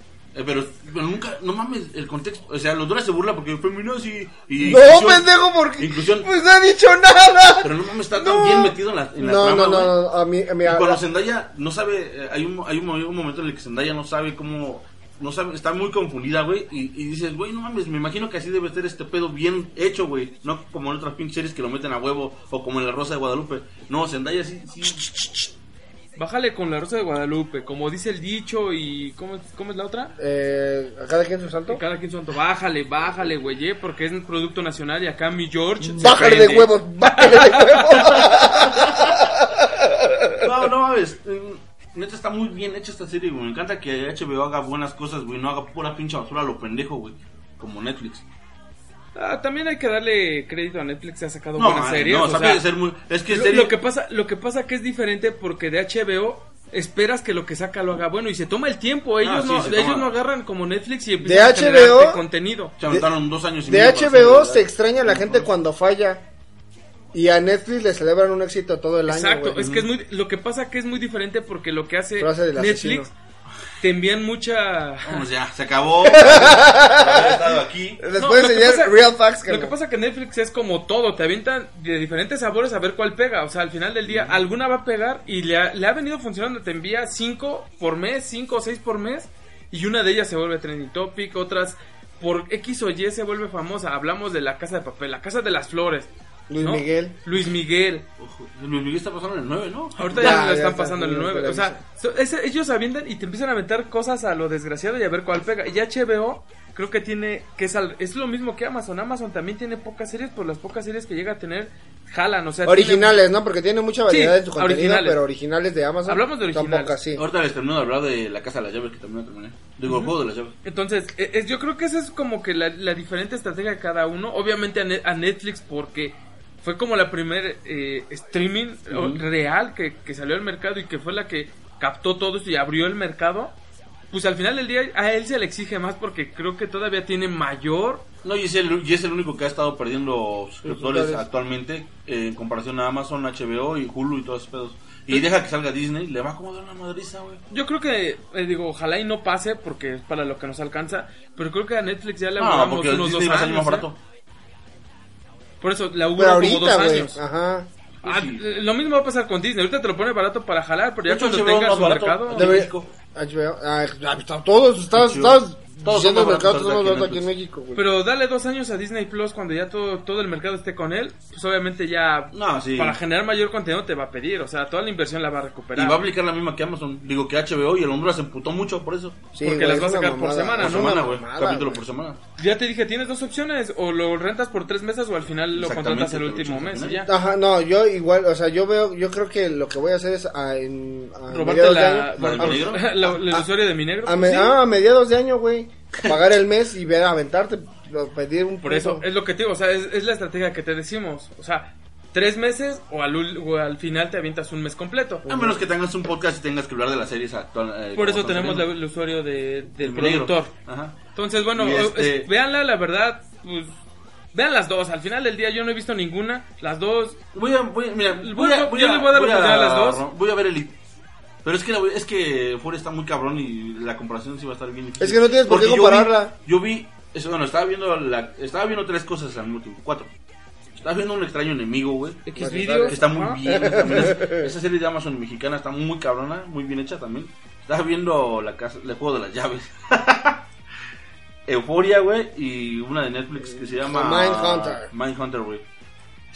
Speaker 1: pero, pero nunca, no mames, el contexto. O sea, los dos se burla porque feminazi y.
Speaker 2: No,
Speaker 1: inclusión-
Speaker 2: pendejo, porque...
Speaker 1: Inclusión.
Speaker 2: Pues no ha dicho nada.
Speaker 1: Pero no mames, está
Speaker 2: No.
Speaker 1: tan bien metido en la, en la
Speaker 2: no,
Speaker 1: trama,
Speaker 2: no, no,
Speaker 1: güey.
Speaker 2: no, a mí, a mí,
Speaker 1: Y cuando Zendaya no sabe, eh, hay un, hay un, mo- un momento en el que Zendaya no sabe cómo, no sabe, está muy confundida, güey, y, y dices, güey, no mames, me imagino que así debe ser este pedo bien hecho, güey, no como en otras pinches series que lo meten a huevo, o como en La Rosa de Guadalupe, no, Zendaya sí, sí,
Speaker 3: Bájale con la Rosa de Guadalupe, como dice el dicho y. ¿Cómo, es- cómo es la otra?
Speaker 2: eh, ¿A cada quien su santo?
Speaker 3: Cada quien su santo. Bájale, bájale, güey, eh, porque es un producto nacional y acá mi George.
Speaker 2: Bájale de huevos, bájale de huevos.
Speaker 1: no, no mames, eh, neta está muy bien hecha esta serie, güey, me encanta que HBO haga buenas cosas, güey, no haga pura pinche basura a lo pendejo, güey, como Netflix.
Speaker 3: Ah, también hay que darle crédito a Netflix, ha sacado
Speaker 1: No,
Speaker 3: buenas
Speaker 1: man,
Speaker 3: series.
Speaker 1: no,
Speaker 3: o
Speaker 1: sabe
Speaker 3: sea,
Speaker 1: de ser muy, es que
Speaker 3: lo,
Speaker 1: serie,
Speaker 3: lo que pasa, lo que pasa que es diferente porque de HBO esperas que lo que saca lo haga bueno y se toma el tiempo. Ellos,
Speaker 1: Ah, sí,
Speaker 3: no,
Speaker 1: se
Speaker 3: ellos
Speaker 1: toma.
Speaker 3: no agarran como Netflix y empiezan a generarte
Speaker 2: HBO,
Speaker 3: contenido.
Speaker 1: Se aventaron dos años y
Speaker 2: De
Speaker 1: medio
Speaker 2: HBO
Speaker 1: hacer,
Speaker 2: se extraña a la gente cuando falla. Y a Netflix le celebran un éxito todo el año.
Speaker 3: Exacto, es que es muy, lo que pasa que es muy diferente porque lo que hace Netflix
Speaker 2: asesino.
Speaker 3: te envían mucha...
Speaker 1: Vamos ya, se acabó. Por haber estado aquí.
Speaker 2: Les
Speaker 3: No,
Speaker 2: puedes
Speaker 3: lo que
Speaker 2: enseñar
Speaker 3: pasa-
Speaker 2: real facts.
Speaker 3: Lo que pasa que Netflix es como todo, te avientan de diferentes sabores a ver cuál pega. O sea, al final del día, alguna va a pegar y le ha, le ha venido funcionando. Te envía cinco por mes, cinco o seis por mes, y una de ellas se vuelve trending topic, otras por X o Y se vuelve famosa. Hablamos de la casa de papel, la casa de las flores.
Speaker 2: Luis
Speaker 3: ¿no?
Speaker 2: Miguel.
Speaker 3: Luis Miguel.
Speaker 1: Ojo, Luis Miguel está pasando en el 9, ¿no?
Speaker 3: Ahorita
Speaker 2: Ya,
Speaker 3: ya, lo están
Speaker 2: está,
Speaker 3: pasando en el
Speaker 2: ya
Speaker 3: 9.
Speaker 2: lo
Speaker 3: O sea, so- ese- ellos avientan y te empiezan a aventar cosas a lo desgraciado y a ver cuál pega. Y HBO creo que tiene, que es, al- es lo mismo que Amazon. Amazon también tiene pocas series, por las pocas series que llega a tener, jalan. O sea, tiene-
Speaker 2: Originales, ¿no? Porque tiene mucha variedad
Speaker 3: Sí,
Speaker 2: en su contenido,
Speaker 3: originales.
Speaker 2: pero originales de Amazon.
Speaker 3: Hablamos de originales.
Speaker 2: pocas, sí.
Speaker 1: Ahorita les termino de hablar de la casa de las llaves que también terminé. Digo, el juego de las llaves.
Speaker 3: Entonces, e- es, yo creo que esa es como que la, la diferente estrategia de cada uno. Obviamente a, Ne- a Netflix porque fue como la primer eh, streaming real que, que salió al mercado y que fue la que captó todo esto y abrió el mercado. Pues al final del día a él se le exige más porque creo que todavía tiene mayor...
Speaker 1: No, y es, el, y es el único que ha estado perdiendo suscriptores actualmente eh, en comparación a Amazon, HBO y Hulu y todos esos pedos. Y deja que salga Disney, le va a acomodar una madriza, güey.
Speaker 3: Yo creo que, eh, digo, ojalá y no pase porque es para lo que nos alcanza, pero creo que a Netflix ya le
Speaker 1: No,
Speaker 3: auguramos
Speaker 1: porque
Speaker 3: unos
Speaker 1: Disney
Speaker 3: dos
Speaker 1: va a salir
Speaker 3: años.
Speaker 1: más
Speaker 3: ¿eh? Por eso le
Speaker 2: Pero
Speaker 3: auguro como dos años.
Speaker 2: Ajá.
Speaker 3: Ah,
Speaker 1: Sí.
Speaker 3: Lo mismo va a pasar con Disney. Ahorita te lo pone barato para jalar, pero ya cuando
Speaker 1: HBO
Speaker 3: tenga
Speaker 1: más
Speaker 3: su mercado.
Speaker 2: HBO. Ah, todos, estás, estás
Speaker 1: Todos son
Speaker 2: el
Speaker 1: más
Speaker 2: mercado, todos
Speaker 1: en
Speaker 2: los aquí en. México, güey.
Speaker 3: Pero dale dos años a Disney Plus cuando ya todo, todo el mercado esté con él. Pues obviamente ya
Speaker 1: No, sí.
Speaker 3: para generar mayor contenido te va a pedir. O sea, toda la inversión la va a
Speaker 1: Y
Speaker 3: recuperar.
Speaker 1: va a aplicar la misma que Amazon. Digo que HBO y el Honduras se emputó mucho por eso.
Speaker 2: Sí,
Speaker 3: porque
Speaker 2: güey,
Speaker 3: las va a sacar por semana,
Speaker 1: Por
Speaker 3: ¿no?
Speaker 1: semana, güey.
Speaker 2: mamada,
Speaker 1: Capítulo
Speaker 2: güey.
Speaker 1: por semana.
Speaker 3: Ya te dije, tienes dos opciones. O lo rentas por tres meses o al final lo contratas el último mes y ya.
Speaker 2: Ajá, no, yo igual, o sea, yo veo, yo creo que lo que voy a hacer es a, en, a
Speaker 3: Robarte la,
Speaker 2: año-
Speaker 1: ¿La
Speaker 3: la- el usuario de mi negro.
Speaker 2: a, me-
Speaker 3: Sí.
Speaker 2: ah, a mediados de año, güey, pagar el mes y ver, aventarte, lo- pedir un
Speaker 3: Por eso, es lo que te digo, o sea, es, es la estrategia que te decimos. O sea, tres meses o al, ul- o al final te avientas un mes completo.
Speaker 1: A menos que tengas un podcast y tengas que hablar de las series actuales.
Speaker 3: Por eso tenemos la- el usuario de, del productor.
Speaker 1: Ajá.
Speaker 3: Entonces, bueno,
Speaker 1: este-
Speaker 3: es- véanla, la verdad, pues, vean las dos. Al final del día yo no he visto ninguna. Las dos,
Speaker 1: Voy a, voy, a- mira, voy
Speaker 3: Voy-
Speaker 1: a,
Speaker 3: yo le voy a dar a las dos.
Speaker 1: Voy a ver Elite. Pero es que, la- es que Euphoria está muy cabrón y la comparación sí va a estar bien difícil.
Speaker 2: Es que no tienes por qué
Speaker 1: Porque yo vi-
Speaker 2: compararla.
Speaker 1: Yo vi, eso, bueno, estaba viendo, la, estaba viendo tres cosas al mismo tiempo, cuatro. Estaba viendo un extraño enemigo, güey.
Speaker 3: X
Speaker 2: vale.
Speaker 1: Que está muy bien. también es- esa serie de Amazon mexicana está muy cabrona, muy bien hecha también. Estaba viendo la casa, el juego de las llaves. Euforia, güey, y una de Netflix que se llama
Speaker 2: Mindhunter.
Speaker 1: Mindhunter, güey.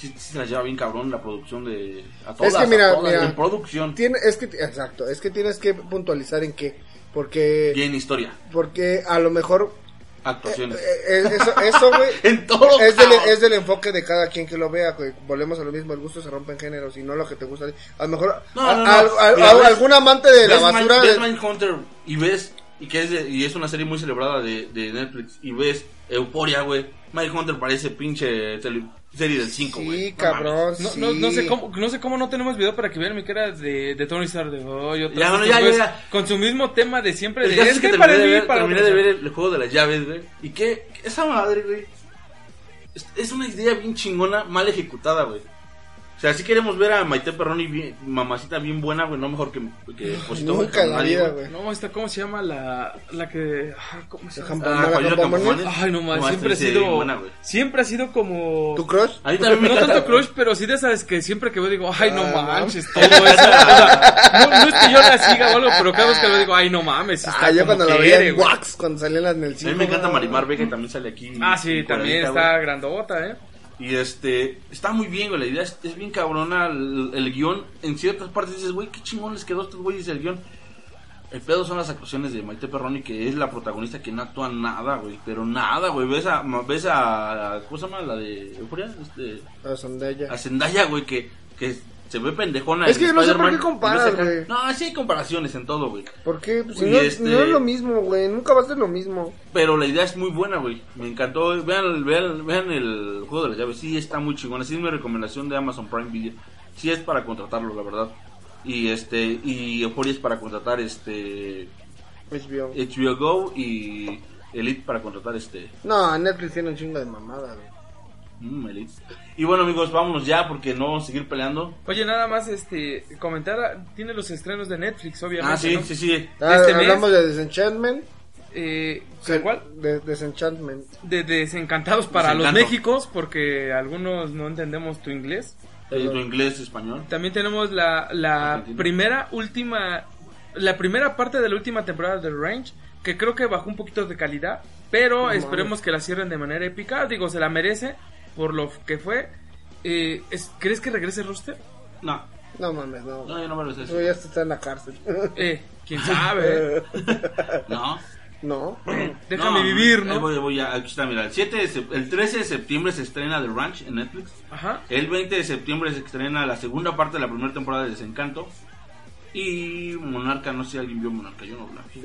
Speaker 1: Sí, sí se la lleva bien cabrón la producción de a todas,
Speaker 2: Es que mira,
Speaker 1: a todas,
Speaker 2: mira.
Speaker 1: en producción
Speaker 2: Tiene, es que, exacto, es que tienes que puntualizar en qué, porque,
Speaker 1: y en historia,
Speaker 2: porque a lo mejor, eh,
Speaker 1: actuaciones.
Speaker 2: eh, eso, eso, güey,
Speaker 1: en todo.
Speaker 2: es del, es del enfoque de cada quien que lo vea, güey. Volvemos a lo mismo, el gusto se rompe en géneros y no lo que te gusta. A lo mejor
Speaker 1: No,
Speaker 2: a-
Speaker 1: no, no.
Speaker 2: a- a-
Speaker 1: Mira,
Speaker 2: a-
Speaker 1: ves-
Speaker 2: algún amante de la basura
Speaker 1: ves
Speaker 2: de-
Speaker 1: Mindhunter y ves y que es de- y es una serie muy celebrada de, de Netflix y ves Euforia, güey. Mindhunter parece pinche tele- serie del 5, güey.
Speaker 2: Sí,
Speaker 1: No
Speaker 2: cabrón.
Speaker 3: No,
Speaker 2: sí.
Speaker 3: no, no sé cómo, no sé cómo no tenemos video para que vean mi cara de, de Tony Stark de hoy otra
Speaker 1: Ya, bueno, ya, ya, ya.
Speaker 3: con su mismo tema de siempre
Speaker 1: El
Speaker 3: de es
Speaker 1: que
Speaker 3: que
Speaker 1: terminé
Speaker 3: para
Speaker 1: de
Speaker 3: mí
Speaker 1: ver,
Speaker 3: para
Speaker 1: terminé
Speaker 3: otros".
Speaker 1: de ver el, el juego de las llaves, güey. ¿Y qué? Esa madre, güey. Es, es una idea bien chingona, mal ejecutada, güey. O sea, si queremos ver a Maite Perroni bien, mamacita bien buena, güey, no mejor que, que Posito,
Speaker 2: Nunca la vida,
Speaker 1: güey.
Speaker 3: No, esta cómo se llama la la que ah, ¿cómo se llama?
Speaker 1: Ah, Juanito
Speaker 2: Campomanes.
Speaker 3: Ay, no más,
Speaker 1: No,
Speaker 3: siempre ha sido
Speaker 1: buena,
Speaker 3: siempre ha sido como
Speaker 2: ¿Tu crush?
Speaker 1: A mí también me
Speaker 3: no
Speaker 1: encanta.
Speaker 3: tanto crush, pero sí de esas que siempre que veo digo, ay, no
Speaker 2: Ah, no.
Speaker 3: manches, todo eso. O sea, no, no es que yo la siga o algo, pero cada vez que lo digo, ay, no mames, está
Speaker 2: Ah, yo cuando la veía en
Speaker 3: güey.
Speaker 2: Wax, cuando salían las en el
Speaker 1: A
Speaker 2: cine.
Speaker 1: mí me encanta Marimar Vega, que también sale aquí.
Speaker 3: Ah, sí, también está grandota, ¿eh?
Speaker 1: Y este, está muy bien, güey. La idea es, es bien cabrona. El, el guion, en ciertas partes dices, güey, qué chingón les quedó a estos güeyes el guion. El pedo son las actuaciones de Maite Perroni, que es la protagonista que no actúa nada, güey. Pero nada, güey. Ves a, ves a, ¿cómo se llama? La de este,
Speaker 2: Ah, Zendaya.
Speaker 1: a Zendaya, güey, que, que se ve pendejona.
Speaker 2: Es que no sé por qué comparas, güey.
Speaker 1: No, sí hay comparaciones en todo, güey.
Speaker 2: ¿Por qué? Pues si no,
Speaker 1: este-
Speaker 2: no es lo mismo, güey. Nunca va a ser lo mismo.
Speaker 1: Pero la idea es muy buena, güey. Me encantó. Vean, vean, vean el juego de las llaves. Sí, está muy chingón. Así es mi recomendación de Amazon Prime Video. Sí es para contratarlo, la verdad. Y este y Euphoria es para contratar este
Speaker 2: HBO.
Speaker 1: HBO Go y Elite para contratar este
Speaker 2: No, Netflix tiene un chingo de mamada, güey.
Speaker 1: mm, Elite. Y bueno, amigos, vámonos ya porque no vamos a seguir peleando.
Speaker 3: Oye, nada más este comentar, tiene los estrenos de Netflix, obviamente.
Speaker 1: Ah, sí,
Speaker 3: ¿no?
Speaker 1: sí, sí.
Speaker 2: Ah,
Speaker 3: Este mes-
Speaker 2: hablamos de Desenchantment.
Speaker 3: Eh, ¿Cuál?
Speaker 2: De Desenchantment.
Speaker 3: De Desencantados para los
Speaker 1: Desencanto.
Speaker 3: Méxicos, porque algunos no entendemos tu inglés.
Speaker 1: Eh, tu inglés, español.
Speaker 3: También tenemos la, la
Speaker 1: Argentina.
Speaker 3: primera, última, la primera parte de la última temporada de Range, que creo que bajó un poquito de calidad, pero
Speaker 2: No
Speaker 3: esperemos
Speaker 2: mames.
Speaker 3: que la cierren de manera épica. Digo, se la merece por lo que fue. Eh, es- ¿Crees que regrese Rooster?
Speaker 1: No,
Speaker 2: No mames, no.
Speaker 1: no, yo no me lo sé.
Speaker 2: Eso ya está en la cárcel.
Speaker 3: Eh, quién sabe. eh?
Speaker 1: No.
Speaker 2: no.
Speaker 3: Déjame
Speaker 1: No,
Speaker 3: vivir, ¿no?
Speaker 1: Voy, voy a- aquí está, mira. El, 7 de el 13 de septiembre se estrena The Ranch en Netflix.
Speaker 3: Ajá.
Speaker 1: El 20 de septiembre se estrena la segunda parte de la primera temporada de Desencanto. Y Monarca, no sé si alguien vio Monarca, yo no vi.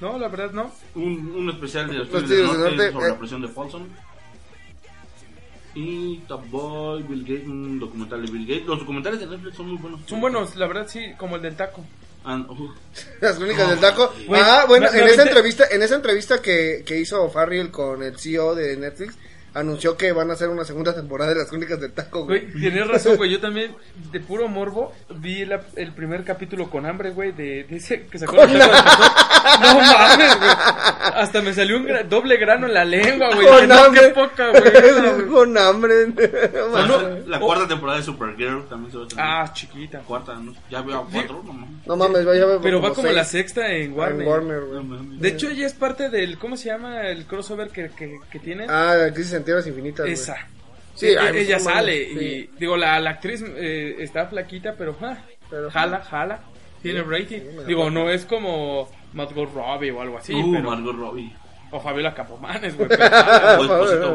Speaker 3: No, la verdad no.
Speaker 1: Un, un especial de los
Speaker 2: Los
Speaker 1: Tigres del Norte,
Speaker 2: Norte,
Speaker 1: sobre
Speaker 2: eh.
Speaker 1: la presión de Folsom. Y Top Boy, Bill Gates, un documental de Bill Gates. Los documentales de Netflix son muy buenos.
Speaker 3: Son buenos, la verdad sí, como el del taco.
Speaker 1: And- uh,
Speaker 2: Las crónicas del taco. ah, bueno,
Speaker 3: Me- me
Speaker 2: en esa entrevista, en esa entrevista que, que hizo Farrell con el CEO de Netflix, anunció que van a hacer una segunda temporada de las crónicas del taco, güey.
Speaker 3: Güey, tienes razón, güey. Yo también, de puro morbo, vi la- el primer capítulo con hambre, güey, de, de ese que sacó el pastor. No mames, güey. Hasta me salió un gra- doble grano en la lengua, güey.
Speaker 2: Con
Speaker 3: no,
Speaker 2: hambre.
Speaker 3: qué poca, güey. güey.
Speaker 2: Con hambre.
Speaker 1: la,
Speaker 3: Solo-
Speaker 1: la
Speaker 3: oh.
Speaker 1: cuarta temporada de Supergirl también se va a estrenar.
Speaker 3: Ah, chiquita.
Speaker 1: cuarta, ¿no? Ya veo a cuatro, no mames.
Speaker 2: No mames, vaya,
Speaker 3: Pero va como
Speaker 2: seis
Speaker 3: la sexta en Warner.
Speaker 2: En Warner,
Speaker 1: No
Speaker 2: güey.
Speaker 1: mames.
Speaker 3: De hecho, ella es parte del, ¿cómo se llama? El crossover que, que, que tiene.
Speaker 2: Ah, la crisis en tierras infinitas.
Speaker 3: Esa.
Speaker 2: Sí,
Speaker 3: E-
Speaker 2: ay,
Speaker 3: ella
Speaker 2: no mames,
Speaker 3: sale
Speaker 2: sí.
Speaker 3: y digo la, la actriz eh, está flaquita pero, ah,
Speaker 2: Pero,
Speaker 3: jala jala tiene rating
Speaker 2: sí,
Speaker 3: digo no es como Margot Robbie o algo así
Speaker 1: uh,
Speaker 3: pero
Speaker 1: Margot Robbie.
Speaker 3: o Fabiola Capomanes güey pero jala.
Speaker 1: O Esposito,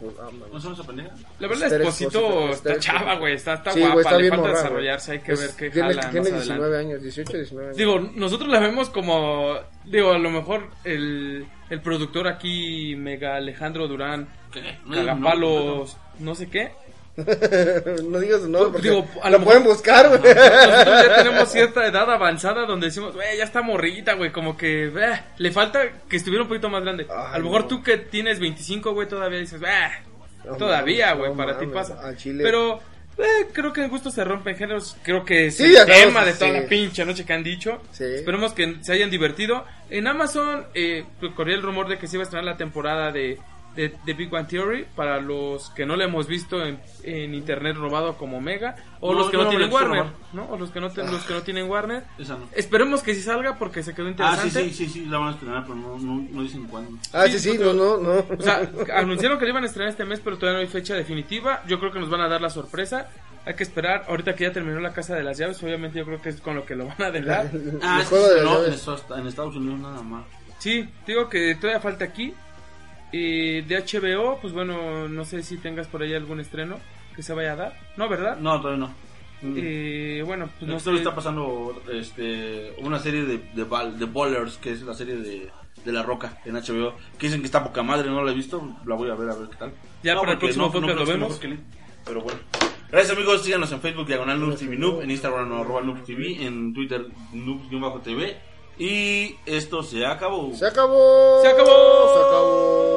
Speaker 1: güey.
Speaker 2: Ah,
Speaker 1: ¿No son esa pendeja?
Speaker 3: la verdad
Speaker 2: Esther
Speaker 3: Esposito está chava güey está, está
Speaker 2: Sí,
Speaker 3: guapa
Speaker 2: está
Speaker 3: le falta
Speaker 2: morra,
Speaker 3: desarrollarse hay que
Speaker 2: Es-
Speaker 3: ver qué
Speaker 2: tiene,
Speaker 3: jala
Speaker 2: tiene
Speaker 3: más
Speaker 2: 19
Speaker 3: adelante
Speaker 2: años, 18, 19 años.
Speaker 3: digo nosotros la vemos como digo a lo mejor el, el productor aquí Mega Alejandro Durán
Speaker 1: ¿Qué? No,
Speaker 3: cagapalos no sé qué
Speaker 2: no digas nombre porque
Speaker 3: Digo, a
Speaker 2: lo
Speaker 3: lo
Speaker 2: pueden buscar, güey.
Speaker 3: Nosotros ya tenemos cierta edad avanzada donde decimos, güey, ya está morrita, güey, como que eh, le falta que estuviera un poquito más grande.
Speaker 2: Ay,
Speaker 3: a lo mejor
Speaker 2: no.
Speaker 3: tú que tienes 25, güey, todavía dices, eh,
Speaker 2: No
Speaker 3: todavía, güey,
Speaker 2: no
Speaker 3: para ti pasa.
Speaker 2: al chile.
Speaker 3: Pero eh, creo que en gusto se rompen géneros, creo que es
Speaker 2: Sí,
Speaker 3: el tema de toda
Speaker 2: sí.
Speaker 3: la pinche noche que han dicho.
Speaker 2: Sí.
Speaker 3: Esperemos que se hayan divertido. En Amazon eh, pues, corría el rumor de que se iba a estrenar la temporada de, de, de Big Bang Theory para los que no la hemos visto en, en internet robado como Mega o
Speaker 1: No,
Speaker 3: los que no,
Speaker 1: la
Speaker 3: tienen Warner,
Speaker 1: robar.
Speaker 3: ¿no? O los que no, ten- los que no tienen Warner.
Speaker 1: Esa no.
Speaker 3: Esperemos que sí salga porque se quedó
Speaker 1: Ah,
Speaker 3: interesante.
Speaker 1: sí, sí, sí, sí, la van a estrenar, pero no, no, no dicen cuándo.
Speaker 2: Ah,
Speaker 3: Sí,
Speaker 2: sí, sí,
Speaker 3: porque-
Speaker 2: no, no, no.
Speaker 3: O sea, anunciaron que le iban a estrenar este mes, pero todavía no hay fecha definitiva. Yo creo que nos van a dar la sorpresa. Hay que esperar. Ahorita que ya terminó la casa de las llaves, obviamente yo creo que es con lo que lo van a dejar.
Speaker 1: Ah, es que
Speaker 2: de
Speaker 1: en Estados Unidos nada más.
Speaker 3: Sí, digo que todavía falta aquí. Y de HBO, pues bueno, no sé si tengas por ahí algún estreno que se vaya a dar. No, ¿verdad?
Speaker 1: No, todavía no.
Speaker 3: Eh, bueno, pues no sé.
Speaker 1: está pasando este, una serie de, de, de Ballers, que es la serie de, de La Roca en HBO, que dicen que está poca madre, no la he visto, la voy a ver a ver qué tal.
Speaker 3: Ya
Speaker 1: No,
Speaker 3: para el próximo
Speaker 1: no-
Speaker 3: lo vemos.
Speaker 1: que Pero bueno. Gracias amigos, síganos en Facebook, Diagonal Noobs TV Noob, en Instagram arroba TV, en Twitter Noobs-TV. Y esto se acabó.
Speaker 2: Se acabó.
Speaker 3: Se acabó.
Speaker 2: Se acabó.